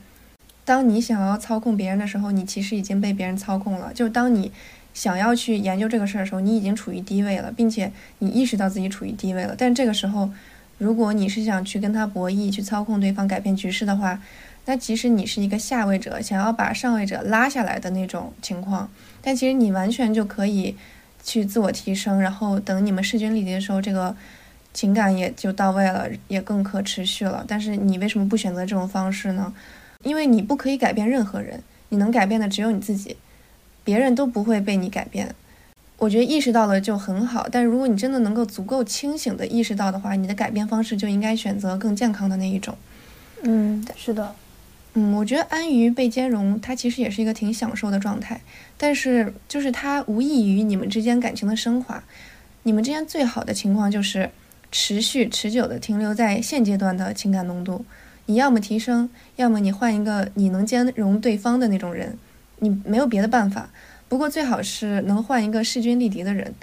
当你想要操控别人的时候，你其实已经被别人操控了。就当你想要去研究这个事儿的时候，你已经处于低位了，并且你意识到自己处于低位了。但这个时候，如果你是想去跟他博弈，去操控对方，改变局势的话，那其实你是一个下位者，想要把上位者拉下来的那种情况，但其实你完全就可以去自我提升，然后等你们势均力敌的时候，这个情感也就到位了，也更可持续了。但是你为什么不选择这种方式呢？因为你不可以改变任何人，你能改变的只有你自己，别人都不会被你改变。我觉得意识到了就很好，但如果你真的能够足够清醒的意识到的话，你的改变方式就应该选择更健康的那一种。嗯，是的。嗯，我觉得安于被兼容，它其实也是一个挺享受的状态，但是就是它无异于你们之间感情的升华。你们之间最好的情况就是持续持久的停留在现阶段的情感浓度。你要么提升，要么你换一个你能兼容对方的那种人，你没有别的办法。不过最好是能换一个势均力敌的人。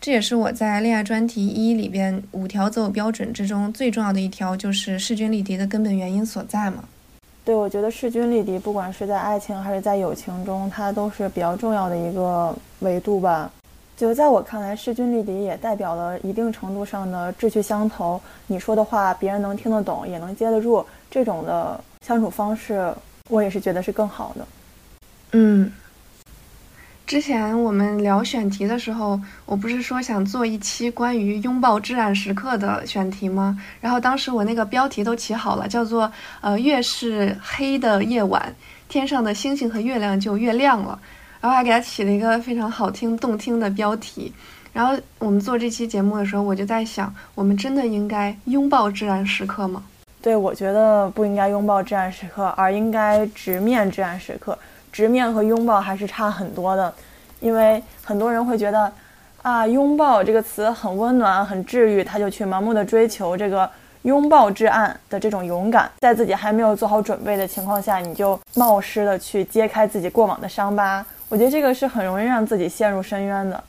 这也是我在恋爱专题一里边五条择偶标准之中最重要的一条，就是势均力敌的根本原因所在嘛。对，我觉得势均力敌，不管是在爱情还是在友情中，它都是比较重要的一个维度吧。就在我看来，势均力敌也代表了一定程度上的志趣相投。你说的话，别人能听得懂，也能接得住，这种的相处方式，我也是觉得是更好的。嗯。之前我们聊选题的时候，我不是说想做一期关于拥抱至暗时刻的选题吗？然后当时我那个标题都起好了，叫做“呃，越是黑的夜晚，天上的星星和月亮就越亮了”，然后还给它起了一个非常好听、动听的标题。然后我们做这期节目的时候，我就在想，我们真的应该拥抱至暗时刻吗？对，我觉得不应该拥抱至暗时刻，而应该直面至暗时刻。直面和拥抱还是差很多的，因为很多人会觉得，啊，拥抱这个词很温暖、很治愈，他就去盲目的追求这个拥抱至暗的这种勇敢，在自己还没有做好准备的情况下，你就冒失的去揭开自己过往的伤疤，我觉得这个是很容易让自己陷入深渊的。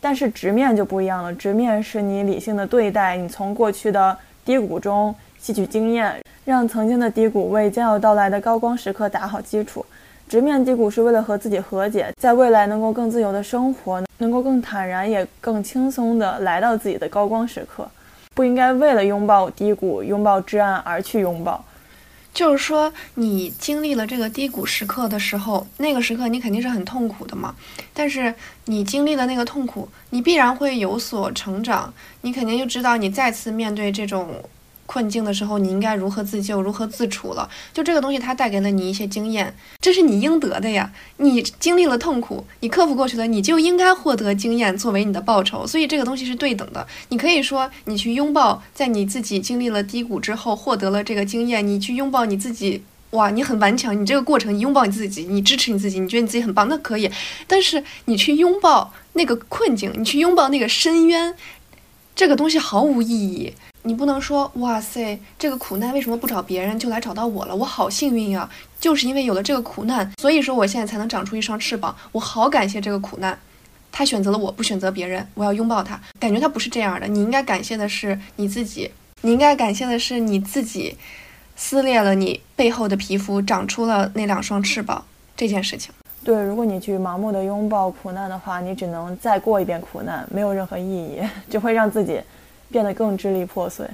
但是直面就不一样了，直面是你理性的对待，你从过去的低谷中吸取经验，让曾经的低谷为将要到来的高光时刻打好基础。直面低谷是为了和自己和解，在未来能够更自由的生活，能够更坦然也更轻松的来到自己的高光时刻，不应该为了拥抱低谷、拥抱至暗而去拥抱。就是说，你经历了这个低谷时刻的时候，那个时刻你肯定是很痛苦的嘛。但是你经历了那个痛苦，你必然会有所成长，你肯定就知道你再次面对这种。困境的时候，你应该如何自救、如何自处了？就这个东西，它带给了你一些经验，这是你应得的呀。你经历了痛苦，你克服过去了，你就应该获得经验作为你的报酬。所以这个东西是对等的。你可以说，你去拥抱，在你自己经历了低谷之后获得了这个经验，你去拥抱你自己，哇，你很顽强，你这个过程，你拥抱你自己，你支持你自己，你觉得你自己很棒，那可以。但是你去拥抱那个困境，你去拥抱那个深渊，这个东西毫无意义。你不能说哇塞，这个苦难为什么不找别人就来找到我了？我好幸运呀！就是因为有了这个苦难，所以说我现在才能长出一双翅膀。我好感谢这个苦难，他选择了我不选择别人，我要拥抱他。感觉他不是这样的。你应该感谢的是你自己，你应该感谢的是你自己撕裂了你背后的皮肤，长出了那两双翅膀这件事情。对，如果你去盲目的拥抱苦难的话，你只能再过一遍苦难，没有任何意义，只会让自己。变得更支离破碎，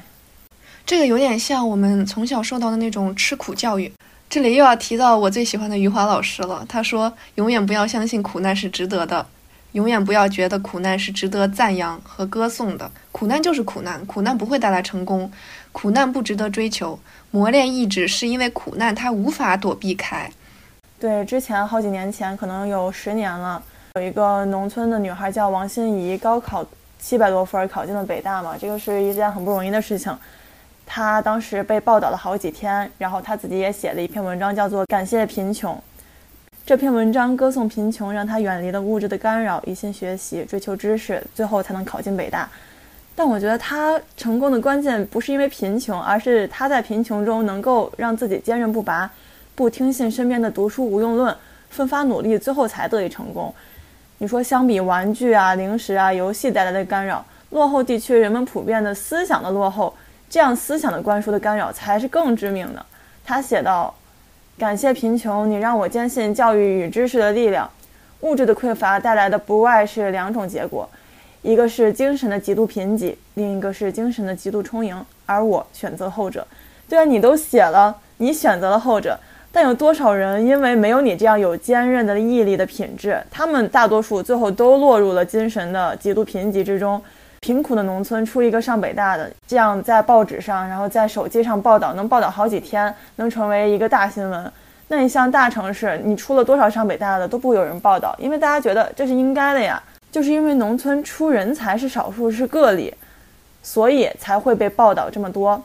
这个有点像我们从小受到的那种吃苦教育。这里又要提到我最喜欢的余华老师了。他说：“永远不要相信苦难是值得的，永远不要觉得苦难是值得赞扬和歌颂的。苦难就是苦难，苦难不会带来成功，苦难不值得追求。磨练意志是因为苦难它无法躲避开。”对，之前好几年前，可能有十年了，有一个农村的女孩叫王心怡，高考。七百多分考进了北大嘛，这个是一件很不容易的事情。他当时被报道了好几天，然后他自己也写了一篇文章，叫做《感谢贫穷》。这篇文章歌颂贫穷，让他远离了物质的干扰，一心学习，追求知识，最后才能考进北大。但我觉得他成功的关键不是因为贫穷，而是他在贫穷中能够让自己坚韧不拔，不听信身边的读书无用论，奋发努力，最后才得以成功。你说，相比玩具啊、零食啊、游戏带来的干扰，落后地区人们普遍的思想的落后，这样思想的灌输的干扰才是更致命的。他写道：“感谢贫穷，你让我坚信教育与知识的力量。物质的匮乏带来的不外是两种结果，一个是精神的极度贫瘠，另一个是精神的极度充盈。而我选择后者。对啊，你都写了，你选择了后者。”但有多少人因为没有你这样有坚韧的毅力的品质，他们大多数最后都落入了精神的极度贫瘠之中。贫苦的农村出一个上北大的，这样在报纸上，然后在手机上报道，能报道好几天，能成为一个大新闻。那你像大城市，你出了多少上北大的都不会有人报道，因为大家觉得这是应该的呀。就是因为农村出人才是少数是个例，所以才会被报道这么多。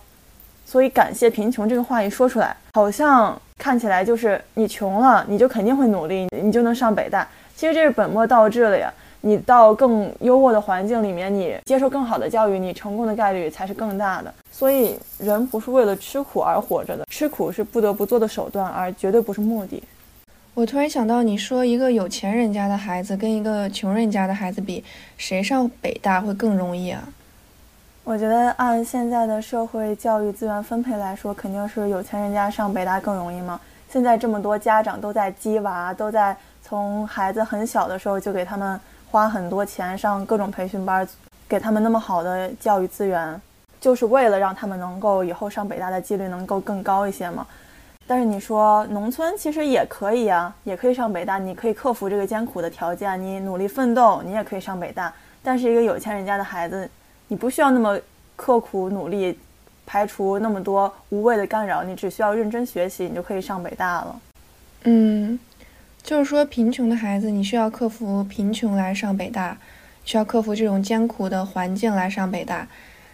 所以感谢贫穷这个话一说出来，好像看起来就是你穷了，你就肯定会努力，你就能上北大。其实这是本末倒置了呀！你到更优渥的环境里面，你接受更好的教育，你成功的概率才是更大的。所以人不是为了吃苦而活着的，吃苦是不得不做的手段，而绝对不是目的。我突然想到，你说一个有钱人家的孩子跟一个穷人家的孩子比，谁上北大会更容易啊？我觉得按现在的社会教育资源分配来说，肯定是有钱人家上北大更容易嘛。现在这么多家长都在鸡娃，都在从孩子很小的时候就给他们花很多钱上各种培训班，给他们那么好的教育资源，就是为了让他们能够以后上北大的几率能够更高一些嘛。但是你说农村其实也可以啊，也可以上北大，你可以克服这个艰苦的条件，你努力奋斗，你也可以上北大。但是一个有钱人家的孩子。你不需要那么刻苦努力，排除那么多无谓的干扰，你只需要认真学习，你就可以上北大了。嗯，就是说贫穷的孩子，你需要克服贫穷来上北大，需要克服这种艰苦的环境来上北大。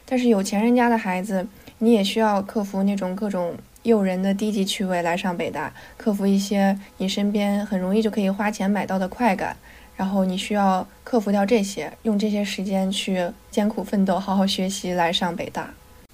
但是有钱人家的孩子，你也需要克服那种各种诱人的低级趣味来上北大，克服一些你身边很容易就可以花钱买到的快感。然后你需要克服掉这些，用这些时间去艰苦奋斗，好好学习，来上北大。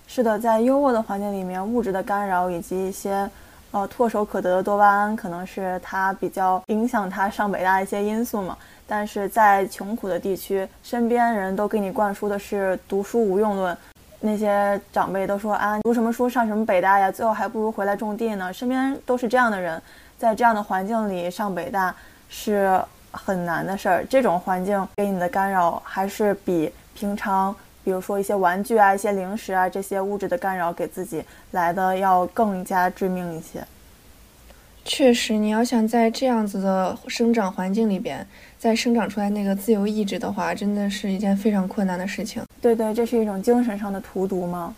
是的，在优渥的环境里面，物质的干扰以及一些呃唾手可得的多巴胺，可能是他比较影响他上北大一些因素嘛。但是在穷苦的地区，身边人都给你灌输的是读书无用论，那些长辈都说啊，读什么书上什么北大呀，最后还不如回来种地呢。身边都是这样的人，在这样的环境里上北大是。很难的事儿，这种环境给你的干扰还是比平常，比比如说一些玩具啊、一些零食啊这些物质的干扰给自己来的要更加致命一些。确实，你要想在这样子的生长环境里边再生长出来那个自由意志的话，真的是一件非常困难的事情。对对，这是一种精神上的荼毒吗？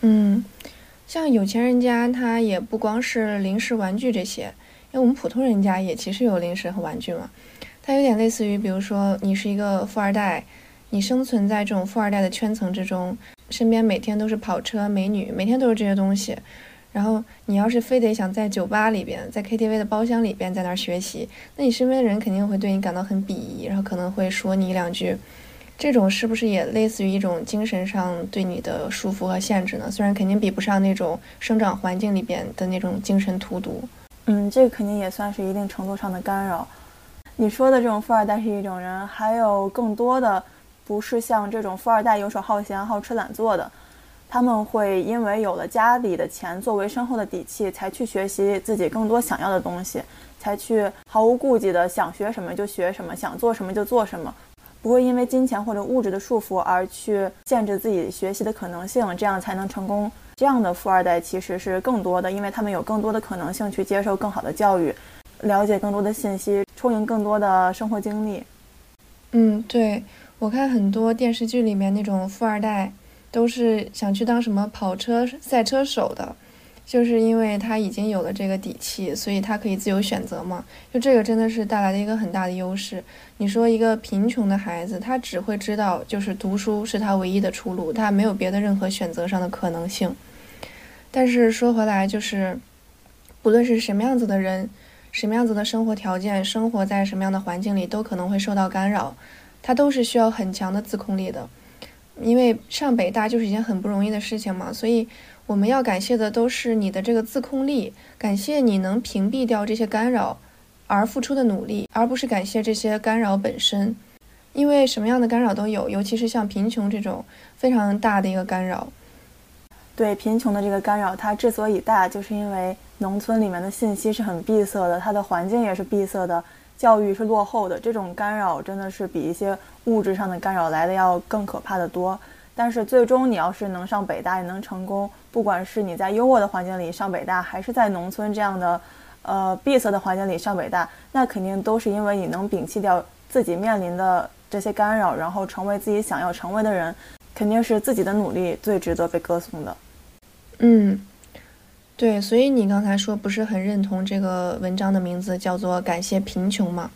嗯，像有钱人家，他也不光是零食、玩具这些，因为我们普通人家也其实有零食和玩具嘛。它有点类似于，比如说你是一个富二代，你生存在这种富二代的圈层之中，身边每天都是跑车、美女，每天都是这些东西。然后你要是非得想在酒吧里边，在 KTV 的包厢里边在那儿学习，那你身边的人肯定会对你感到很鄙夷，然后可能会说你两句。这种是不是也类似于一种精神上对你的束缚和限制呢？虽然肯定比不上那种生长环境里边的那种精神荼毒。嗯，这肯定也算是一定程度上的干扰。你说的这种富二代是一种人，还有更多的不是像这种富二代游手好闲、好吃懒做的。他们会因为有了家里的钱作为深厚的底气，才去学习自己更多想要的东西，才去毫无顾忌的想学什么就学什么，想做什么就做什么，不会因为金钱或者物质的束缚而去限制自己学习的可能性，这样才能成功。这样的富二代其实是更多的，因为他们有更多的可能性去接受更好的教育，了解更多的信息，充盈更多的生活经历。嗯，对我看很多电视剧里面那种富二代。都是想去当什么跑车赛车手的，就是因为他已经有了这个底气，所以他可以自由选择嘛。就这个真的是带来了一个很大的优势。你说一个贫穷的孩子，他只会知道就是读书是他唯一的出路，他没有别的任何选择上的可能性。但是说回来，就是不论是什么样子的人，什么样子的生活条件，生活在什么样的环境里，都可能会受到干扰，他都是需要很强的自控力的。因为上北大就是一件很不容易的事情嘛，所以我们要感谢的都是你的这个自控力，感谢你能屏蔽掉这些干扰而付出的努力，而不是感谢这些干扰本身。因为什么样的干扰都有，尤其是像贫穷这种非常大的一个干扰。对贫穷的这个干扰，它之所以大，就是因为农村里面的信息是很闭塞的，它的环境也是闭塞的。教育是落后的，这种干扰真的是比一些物质上的干扰来的要更可怕的多。但是最终你要是能上北大，也能成功，不管是你在优渥的环境里上北大，还是在农村这样的，呃闭塞的环境里上北大，那肯定都是因为你能摒弃掉自己面临的这些干扰，然后成为自己想要成为的人，肯定是自己的努力最值得被歌颂的。嗯。对，所以你刚才说不是很认同这个文章的名字叫做“感谢贫穷”吗？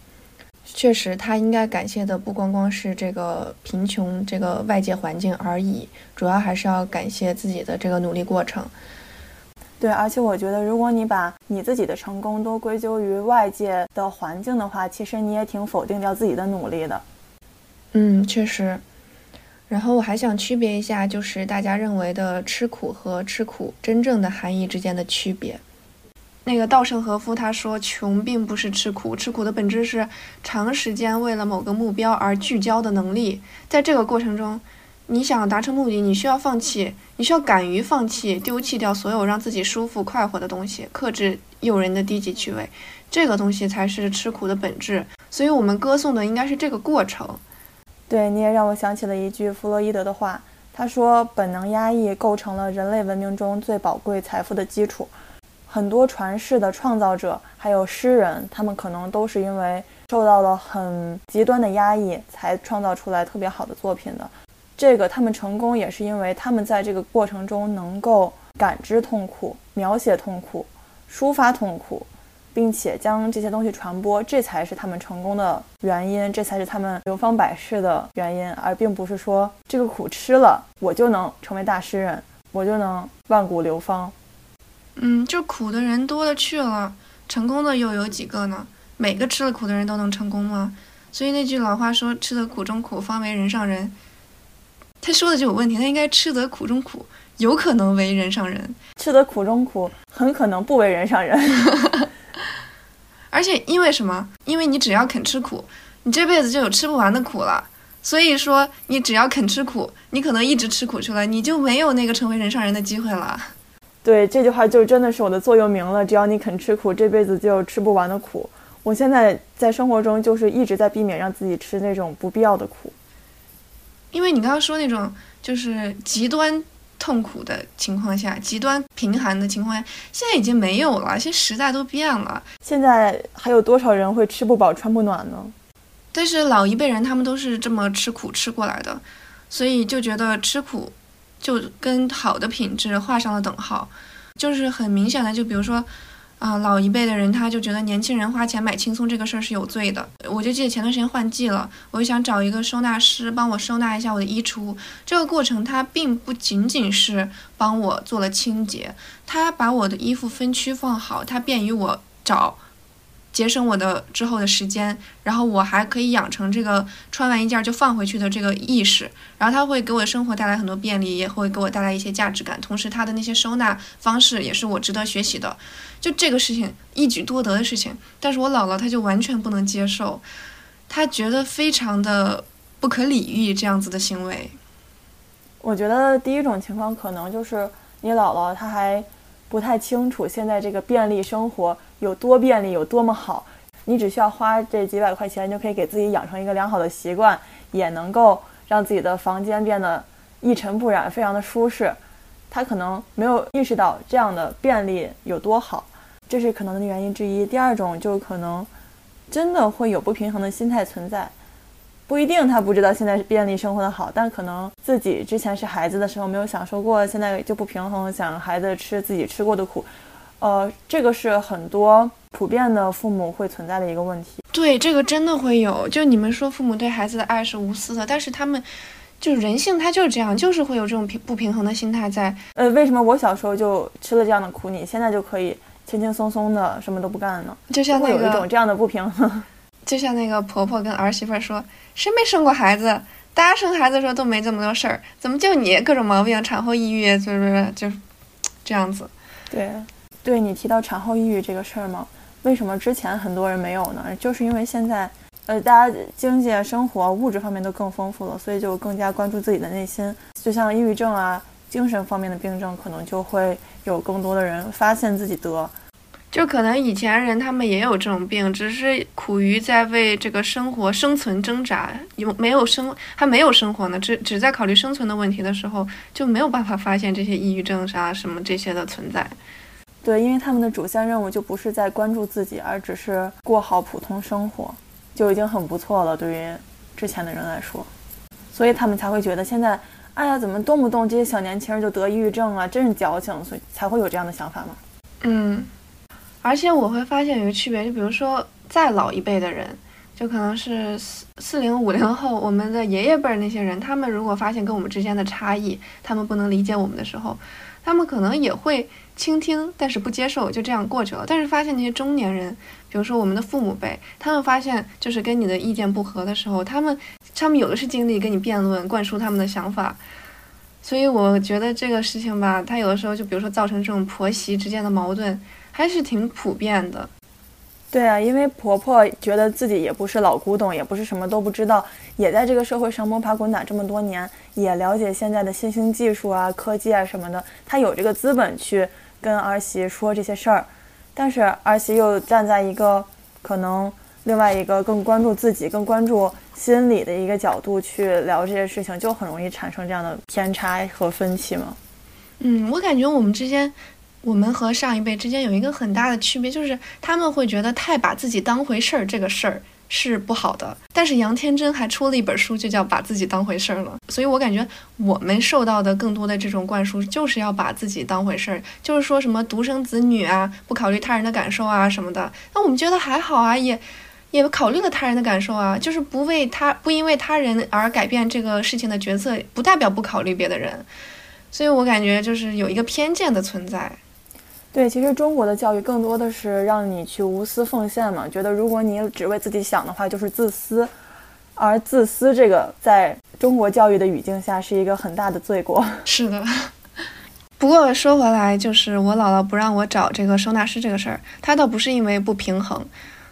确实，他应该感谢的不光光是这个贫穷这个外界环境而已，主要还是要感谢自己的这个努力过程。对，而且我觉得，如果你把你自己的成功都归咎于外界的环境的话，其实你也挺否定掉自己的努力的。嗯，确实。然后我还想区别一下，就是大家认为的吃苦和吃苦真正的含义之间的区别。那个稻盛和夫他说，穷并不是吃苦，吃苦的本质是长时间为了某个目标而聚焦的能力。在这个过程中，你想达成目的，你需要放弃，你需要敢于放弃，丢弃掉所有让自己舒服快活的东西，克制诱人的低级趣味，这个东西才是吃苦的本质。所以我们歌颂的应该是这个过程。对，你也让我想起了一句弗洛伊德的话，他说：“本能压抑构成了人类文明中最宝贵财富的基础。很多传世的创造者，还有诗人，他们可能都是因为受到了很极端的压抑，才创造出来特别好的作品的。这个他们成功，也是因为他们在这个过程中能够感知痛苦、描写痛苦、抒发痛苦。”并且将这些东西传播，这才是他们成功的原因，这才是他们流芳百世的原因，而并不是说这个苦吃了我就能成为大诗人，我就能万古流芳。嗯，就苦的人多了去了，成功的又有几个呢？每个吃了苦的人都能成功吗？所以那句老话说“吃得苦中苦，方为人上人”，他说的就有问题。他应该吃得苦中苦，有可能为人上人；吃得苦中苦，很可能不为人上人。而且因为什么？因为你只要肯吃苦，你这辈子就有吃不完的苦了。所以说，你只要肯吃苦，你可能一直吃苦去了，你就没有那个成为人上人的机会了。对，这句话就真的是我的座右铭了。只要你肯吃苦，这辈子就有吃不完的苦。我现在在生活中就是一直在避免让自己吃那种不必要的苦。因为你刚刚说那种就是极端痛苦的情况下，极端贫寒的情况下，现在已经没有了，现在时代都变了。现在还有多少人会吃不饱穿不暖呢？但是老一辈人他们都是这么吃苦吃过来的，所以就觉得吃苦就跟好的品质画上了等号，就是很明显的，就比如说。啊，老一辈的人他就觉得年轻人花钱买轻松这个事儿是有罪的。我就记得前段时间换季了，我就想找一个收纳师帮我收纳一下我的衣橱。这个过程他并不仅仅是帮我做了清洁，他把我的衣服分区放好，他便于我找。节省我的之后的时间，然后我还可以养成这个穿完一件就放回去的这个意识，然后它会给我的生活带来很多便利，也会给我带来一些价值感。同时，它的那些收纳方式也是我值得学习的。就这个事情一举多得的事情，但是我姥姥她就完全不能接受，她觉得非常的不可理喻这样子的行为。我觉得第一种情况可能就是你姥姥她还不太清楚现在这个便利生活。有多便利，有多么好，你只需要花这几百块钱，就可以给自己养成一个良好的习惯，也能够让自己的房间变得一尘不染，非常的舒适。他可能没有意识到这样的便利有多好，这是可能的原因之一。第二种就可能真的会有不平衡的心态存在，不一定他不知道现在是便利生活的好，但可能自己之前是孩子的时候没有享受过，现在就不平衡，想孩子吃自己吃过的苦。呃，这个是很多普遍的父母会存在的一个问题。对，这个真的会有。就你们说父母对孩子的爱是无私的，但是他们就人性，他就是这样，就是会有这种平不平衡的心态在。呃，为什么我小时候就吃了这样的苦，你现在就可以轻轻松松的什么都不干呢？就像那个有一种这样的不平衡。就像那个婆婆跟儿媳妇说：“谁没生过孩子？大家生孩子的时候都没这么多事儿，怎么就你各种毛病，产后抑郁，就是就是这样子。”对。对你提到产后抑郁这个事儿吗？为什么之前很多人没有呢？就是因为现在，呃，大家经济、生活、物质方面都更丰富了，所以就更加关注自己的内心。就像抑郁症啊，精神方面的病症，可能就会有更多的人发现自己得。就可能以前人他们也有这种病，只是苦于在为这个生活生存挣扎，有没有生还没有生活呢？只只在考虑生存的问题的时候，就没有办法发现这些抑郁症啥什么这些的存在。对，因为他们的主线任务就不是在关注自己，而只是过好普通生活，就已经很不错了。对于之前的人来说，所以他们才会觉得现在，哎呀，怎么动不动这些小年轻人就得抑郁症啊，真是矫情，所以才会有这样的想法嘛。嗯，而且我会发现有个区别，就比如说再老一辈的人，就可能是四四零五零后，我们的爷爷辈儿那些人，他们如果发现跟我们之间的差异，他们不能理解我们的时候，他们可能也会。倾听，但是不接受，就这样过去了。但是发现那些中年人，比如说我们的父母辈，他们发现就是跟你的意见不合的时候，他们他们有的是精力跟你辩论，灌输他们的想法。所以我觉得这个事情吧，他有的时候就比如说造成这种婆媳之间的矛盾，还是挺普遍的。对啊，因为婆婆觉得自己也不是老古董，也不是什么都不知道，也在这个社会上摸爬滚打这么多年，也了解现在的新兴技术啊、科技啊什么的，她有这个资本去。跟儿媳说这些事儿，但是儿媳又站在一个可能另外一个更关注自己、更关注心理的一个角度去聊这些事情，就很容易产生这样的偏差和分歧嘛。嗯，我感觉我们之间，我们和上一辈之间有一个很大的区别，就是他们会觉得太把自己当回事儿这个事儿。是不好的，但是杨天真还出了一本书，就叫把自己当回事儿了。所以我感觉我们受到的更多的这种灌输，就是要把自己当回事儿，就是说什么独生子女啊，不考虑他人的感受啊什么的。那我们觉得还好啊，也也考虑了他人的感受啊，就是不为他不因为他人而改变这个事情的角色，不代表不考虑别的人。所以我感觉就是有一个偏见的存在。对，其实中国的教育更多的是让你去无私奉献嘛，觉得如果你只为自己想的话，就是自私，而自私这个在中国教育的语境下是一个很大的罪过。是的，不过说回来，就是我姥姥不让我找这个收纳师这个事儿，她倒不是因为不平衡，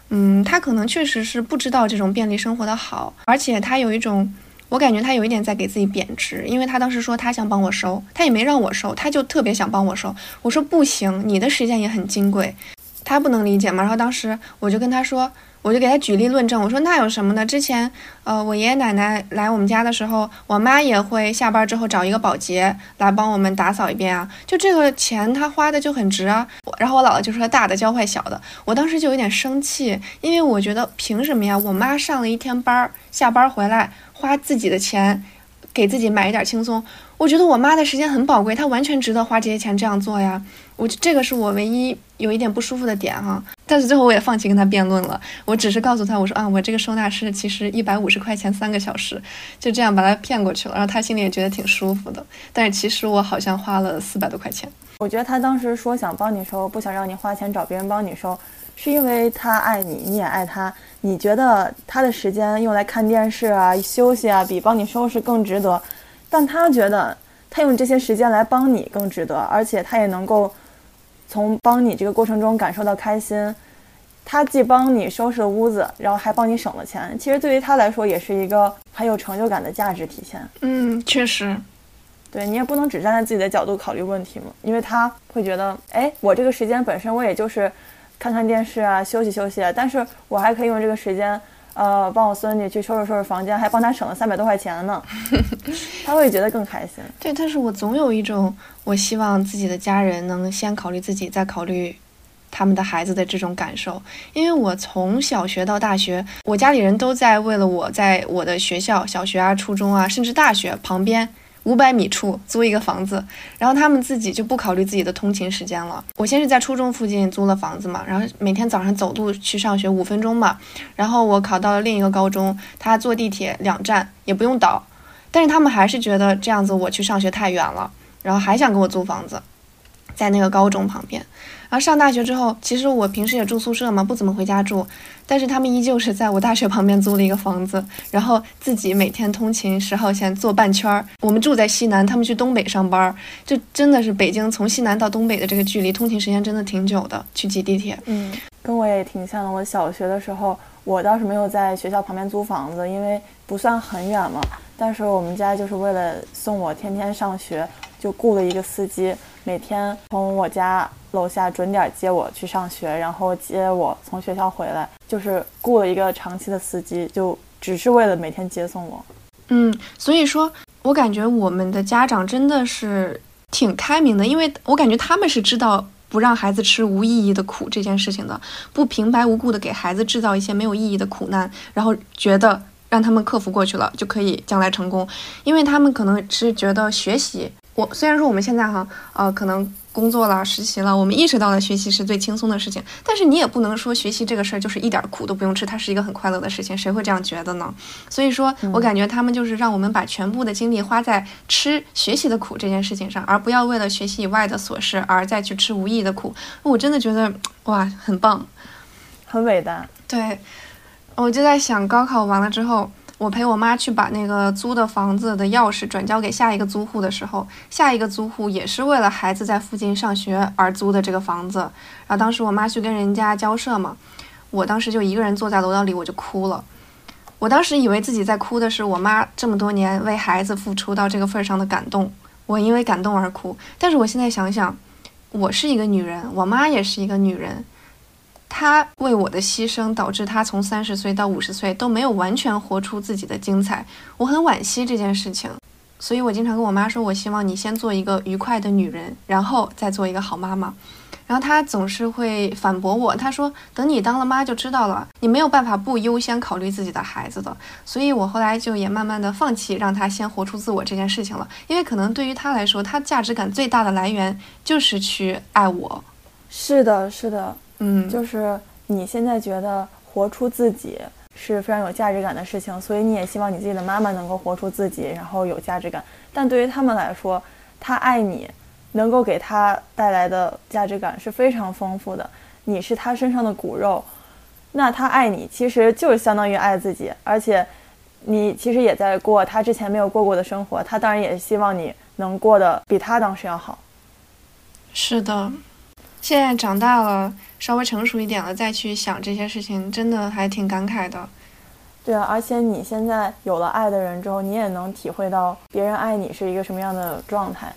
嗯，她可能确实是不知道这种便利生活的好，而且她有一种。我感觉他有一点在给自己贬值，因为他当时说他想帮我收，他也没让我收，他就特别想帮我收。我说不行，你的时间也很金贵，他不能理解嘛。然后当时我就跟他说，我就给他举例论证，我说那有什么呢？之前，呃，我爷爷奶奶来我们家的时候，我妈也会下班之后找一个保洁来帮我们打扫一遍啊，就这个钱他花的就很值啊。然后我姥姥就说大的教坏小的，我当时就有点生气，因为我觉得凭什么呀？我妈上了一天班，下班回来花自己的钱，给自己买一点轻松。我觉得我妈的时间很宝贵，她完全值得花这些钱这样做呀。我这个是我唯一有一点不舒服的点哈。但是最后我也放弃跟她辩论了，我只是告诉她，我说啊，我这个收纳师其实一百五十块钱三个小时，就这样把她骗过去了，然后她心里也觉得挺舒服的。但是其实我好像花了四百多块钱。我觉得他当时说想帮你收，不想让你花钱找别人帮你收，是因为他爱你，你也爱他。你觉得他的时间用来看电视啊、休息啊，比帮你收拾更值得。但他觉得他用这些时间来帮你更值得，而且他也能够从帮你这个过程中感受到开心。他既帮你收拾了屋子，然后还帮你省了钱，其实对于他来说也是一个很有成就感的价值体现。嗯，确实。对你也不能只站在自己的角度考虑问题嘛，因为他会觉得，哎，我这个时间本身我也就是看看电视啊，休息休息，但是我还可以用这个时间。呃，帮我孙女去收拾收拾房间，还帮她省了三百多块钱呢，她会觉得更开心。对，但是我总有一种，我希望自己的家人能先考虑自己，再考虑他们的孩子的这种感受。因为我从小学到大学，我家里人都在为了我在我的学校、小学啊、初中啊，甚至大学旁边。五百米处租一个房子，然后他们自己就不考虑自己的通勤时间了。我先是在初中附近租了房子嘛，然后每天早上走路去上学五分钟嘛。然后我考到了另一个高中，他坐地铁两站也不用倒，但是他们还是觉得这样子我去上学太远了，然后还想给我租房子，在那个高中旁边。然后上大学之后，其实我平时也住宿舍嘛，不怎么回家住。但是他们依旧是在我大学旁边租了一个房子，然后自己每天通勤十号线坐半圈儿。我们住在西南，他们去东北上班，就真的是北京从西南到东北的这个距离，通勤时间真的挺久的，去挤地铁。嗯，跟我也挺像的。我小学的时候，我倒是没有在学校旁边租房子，因为不算很远嘛。但是我们家就是为了送我天天上学，就雇了一个司机，每天从我家楼下准点接我去上学，然后接我从学校回来，就是雇了一个长期的司机，就只是为了每天接送我。嗯，所以说，我感觉我们的家长真的是挺开明的，因为我感觉他们是知道不让孩子吃无意义的苦这件事情的，不平白无故的给孩子制造一些没有意义的苦难，然后觉得。让他们克服过去了，就可以将来成功，因为他们可能是觉得学习，我虽然说我们现在哈，呃，可能工作了、实习了，我们意识到了学习是最轻松的事情，但是你也不能说学习这个事儿就是一点苦都不用吃，它是一个很快乐的事情，谁会这样觉得呢？所以说我感觉他们就是让我们把全部的精力花在吃学习的苦这件事情上，而不要为了学习以外的琐事而再去吃无意义的苦。我真的觉得哇，很棒，很伟大，对。我就在想，高考完了之后，我陪我妈去把那个租的房子的钥匙转交给下一个租户的时候，下一个租户也是为了孩子在附近上学而租的这个房子。然后当时我妈去跟人家交涉嘛，我当时就一个人坐在楼道里，我就哭了。我当时以为自己在哭的是我妈这么多年为孩子付出到这个份上的感动，我因为感动而哭。但是我现在想想，我是一个女人，我妈也是一个女人。他为我的牺牲，导致他从三十岁到五十岁都没有完全活出自己的精彩，我很惋惜这件事情。所以我经常跟我妈说，我希望你先做一个愉快的女人，然后再做一个好妈妈。然后她总是会反驳我，她说等你当了妈就知道了，你没有办法不优先考虑自己的孩子的。所以我后来就也慢慢的放弃让她先活出自我这件事情了，因为可能对于她来说，她价值感最大的来源就是去爱我。是的，是的。嗯，就是你现在觉得活出自己是非常有价值感的事情，所以你也希望你自己的妈妈能够活出自己，然后有价值感。但对于他们来说，他爱你，能够给他带来的价值感是非常丰富的。你是他身上的骨肉，那他爱你其实就是相当于爱自己，而且你其实也在过他之前没有过过的生活，他当然也希望你能过得比他当时要好。是的。现在长大了，稍微成熟一点了，再去想这些事情，真的还挺感慨的。对啊，而且你现在有了爱的人之后，你也能体会到别人爱你是一个什么样的状态。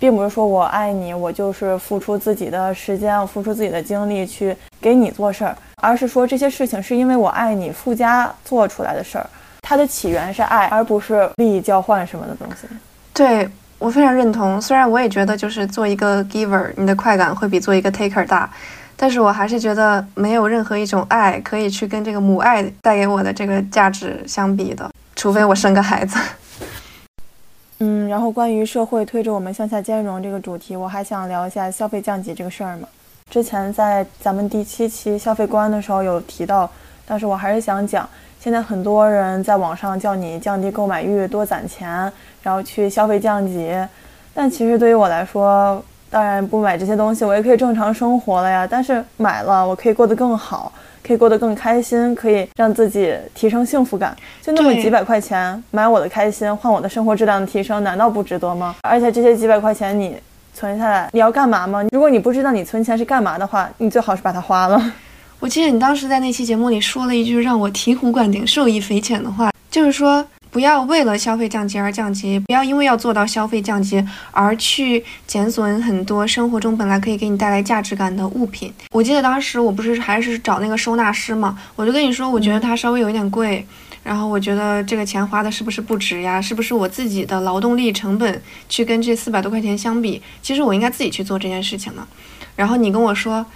并不是说我爱你，我就是付出自己的时间，付出自己的精力去给你做事儿，而是说这些事情是因为我爱你附加做出来的事儿，它的起源是爱，而不是利益交换什么的东西。对我非常认同，虽然我也觉得就是做一个 giver，你的快感会比做一个 taker 大，但是我还是觉得没有任何一种爱可以去跟这个母爱带给我的这个价值相比的，除非我生个孩子。嗯，然后关于社会推着我们向下兼容这个主题，我还想聊一下消费降级这个事儿嘛。之前在咱们第七期消费观的时候有提到，但是我还是想讲，现在很多人在网上叫你降低购买欲，多攒钱，然后去消费降级。但其实对于我来说，当然不买这些东西，我也可以正常生活了呀。但是买了，我可以过得更好。可以过得更开心，可以让自己提升幸福感。就那么几百块钱买我的开心，换我的生活质量的提升，难道不值得吗？而且这些几百块钱你存下来，你要干嘛吗？如果你不知道你存钱是干嘛的话，你最好是把它花了。我记得你当时在那期节目里说了一句让我醍醐灌顶、受益匪浅的话，就是说。不要为了消费降级而降级，不要因为要做到消费降级而去减损很多生活中本来可以给你带来价值感的物品。我记得当时我不是还是找那个收纳师嘛，我就跟你说，我觉得它稍微有一点贵，然后我觉得这个钱花的是不是不值呀？是不是我自己的劳动力成本去跟这四百多块钱相比，其实我应该自己去做这件事情呢？然后你跟我说。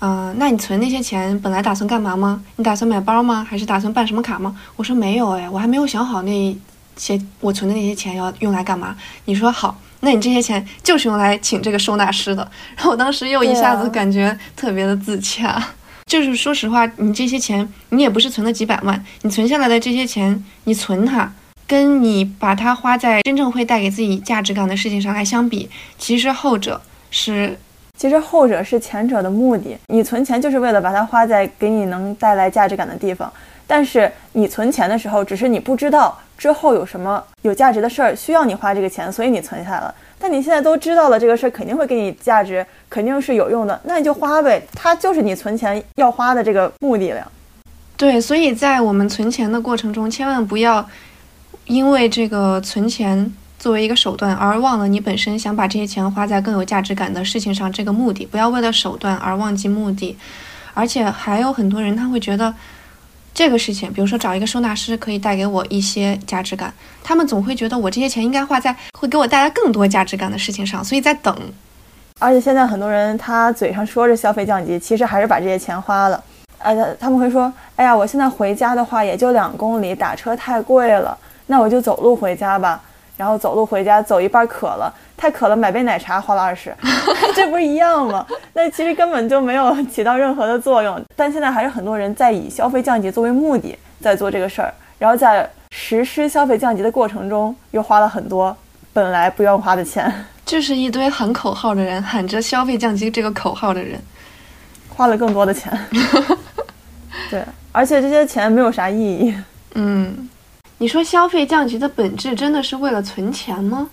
嗯，那你存那些钱本来打算干嘛吗？你打算买包吗？还是打算办什么卡吗？我说没有哎，我还没有想好那些我存的那些钱要用来干嘛。你说好，那你这些钱就是用来请这个收纳师的。然后我当时又一下子感觉特别的自洽，就是说实话，你这些钱你也不是存了几百万，你存下来的这些钱，你存它，跟你把它花在真正会带给自己价值感的事情上来相比，其实后者是。其实后者是前者的目的，你存钱就是为了把它花在给你能带来价值感的地方。但是你存钱的时候，只是你不知道之后有什么有价值的事儿需要你花这个钱，所以你存下来了。但你现在都知道了这个事儿肯定会给你价值，肯定是有用的，那你就花呗。它就是你存钱要花的这个目的了。对，所以在我们存钱的过程中，千万不要因为这个存钱。作为一个手段，而忘了你本身想把这些钱花在更有价值感的事情上，这个目的不要为了手段而忘记目的。而且还有很多人他会觉得这个事情，比如说找一个收纳师可以带给我一些价值感，他们总会觉得我这些钱应该花在会给我带来更多价值感的事情上，所以在等。而且现在很多人他嘴上说着消费降级，其实还是把这些钱花了。呃，他们会说，哎呀，我现在回家的话也就两公里，打车太贵了，那我就走路回家吧。然后走路回家，走一半渴了，太渴了，买杯奶茶花了二十，这不是一样吗？那其实根本就没有起到任何的作用。但现在还是很多人在以消费降级作为目的在做这个事儿，然后在实施消费降级的过程中又花了很多本来不用花的钱，就是一堆喊口号的人，喊着消费降级这个口号的人，花了更多的钱。对，而且这些钱没有啥意义。嗯。你说消费降级的本质真的是为了存钱吗？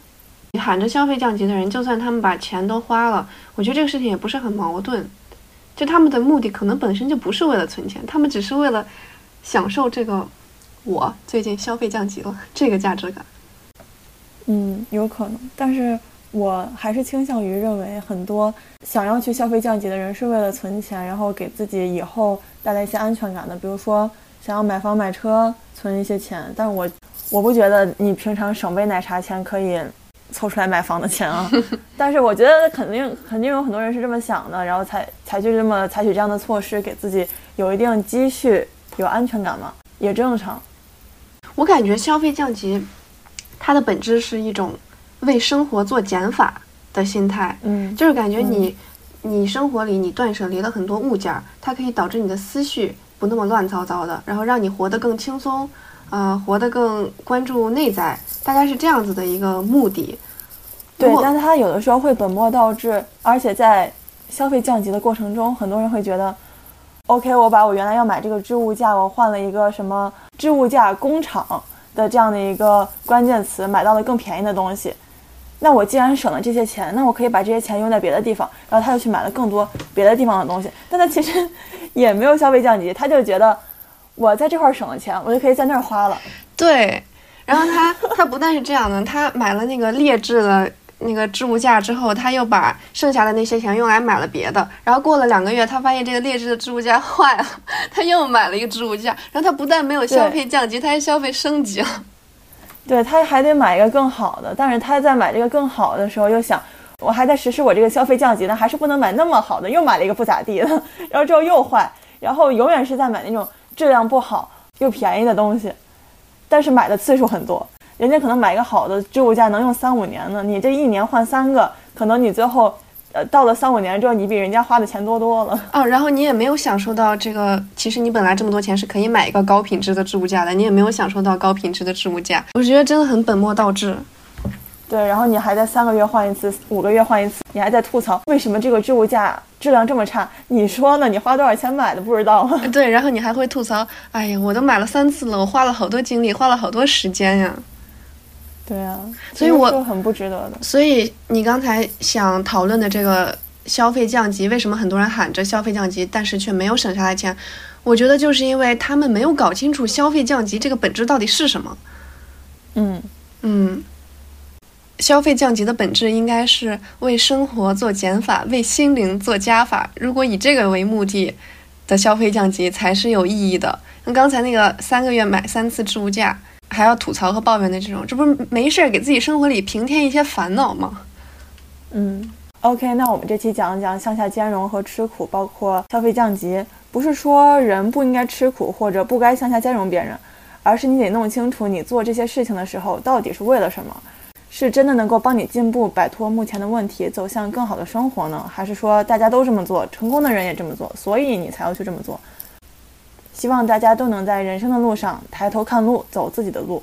你喊着消费降级的人，就算他们把钱都花了，我觉得这个事情也不是很矛盾。就他们的目的可能本身就不是为了存钱，他们只是为了享受这个我最近消费降级了这个价值感。嗯，有可能，但是我还是倾向于认为，很多想要去消费降级的人是为了存钱，然后给自己以后带来一些安全感的，比如说想要买房买车。存一些钱，但我我不觉得你平常省杯奶茶钱可以凑出来买房的钱啊。但是我觉得肯定肯定有很多人是这么想的，然后才才去这么采取这样的措施，给自己有一定积蓄，有安全感嘛，也正常。我感觉消费降级，它的本质是一种为生活做减法的心态。嗯，就是感觉你你生活里你断舍离了很多物件，它可以导致你的思绪。不那么乱糟糟的，然后让你活得更轻松，呃，活得更关注内在，大概是这样子的一个目的。对，但是他有的时候会本末倒置，而且在消费降级的过程中，很多人会觉得，OK，我把我原来要买这个置物架，我换了一个什么置物架工厂的这样的一个关键词，买到了更便宜的东西。那我既然省了这些钱，那我可以把这些钱用在别的地方，然后他就去买了更多别的地方的东西。但他其实 也没有消费降级，他就觉得我在这块省了钱，我就可以在那儿花了。对，然后他他不但是这样的，他买了那个劣质的那个置物架之后，他又把剩下的那些钱用来买了别的。然后过了两个月，他发现这个劣质的置物架坏了，他又买了一个置物架。然后他不但没有消费降级，他还消费升级了。对，他还得买一个更好的。但是他在买这个更好的时候，又想我还在实施我这个消费降级呢，还是不能买那么好的，又买了一个不咋地的。然后之后又坏，然后永远是在买那种质量不好又便宜的东西，但是买的次数很多。人家可能买一个好的置物架能用三五年呢，你这一年换三个，可能你最后，呃，到了三五年之后，你比人家花的钱多多了。哦，然后你也没有享受到这个，其实你本来这么多钱是可以买一个高品质的置物架的，你也没有享受到高品质的置物架，我觉得真的很本末倒置。对，然后你还在三个月换一次，五个月换一次，你还在吐槽为什么这个置物架质量这么差？你说呢？你花多少钱买的不知道吗？对，然后你还会吐槽，哎呀，我都买了三次了，我花了好多精力，花了好多时间呀。对啊，所以我很不值得的。所以你刚才想讨论的这个消费降级，为什么很多人喊着消费降级，但是却没有省下来钱？我觉得就是因为他们没有搞清楚消费降级这个本质到底是什么。嗯嗯，消费降级的本质应该是为生活做减法，为心灵做加法。如果以这个为目的的消费降级才是有意义的。那刚才那个三个月买三次置物架。还要吐槽和抱怨的这种，这不是没事儿给自己生活里平添一些烦恼吗？嗯，OK，那我们这期讲一讲向下兼容和吃苦，包括消费降级。不是说人不应该吃苦或者不该向下兼容别人，而是你得弄清楚你做这些事情的时候到底是为了什么，是真的能够帮你进步、摆脱目前的问题，走向更好的生活呢，还是说大家都这么做，成功的人也这么做，所以你才要去这么做？希望大家都能在人生的路上抬头看路，走自己的路。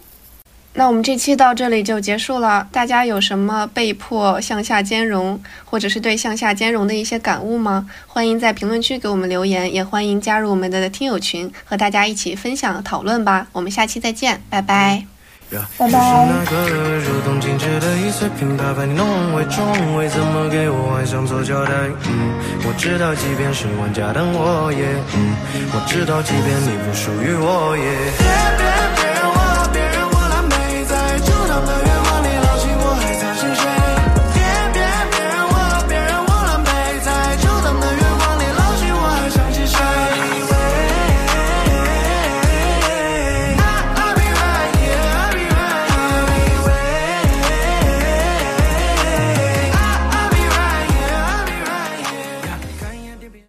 那我们这期到这里就结束了。大家有什么被迫向下兼容，或者是对向下兼容的一些感悟吗？欢迎在评论区给我们留言，也欢迎加入我们的听友群，和大家一起分享讨论吧。我们下期再见，拜拜。拜拜。就是那个如同静止的一碎平白把你弄为重为怎么给我做交代？嗯，我知道，即便是万家灯，火也嗯，我知道，即便你不属于我，也。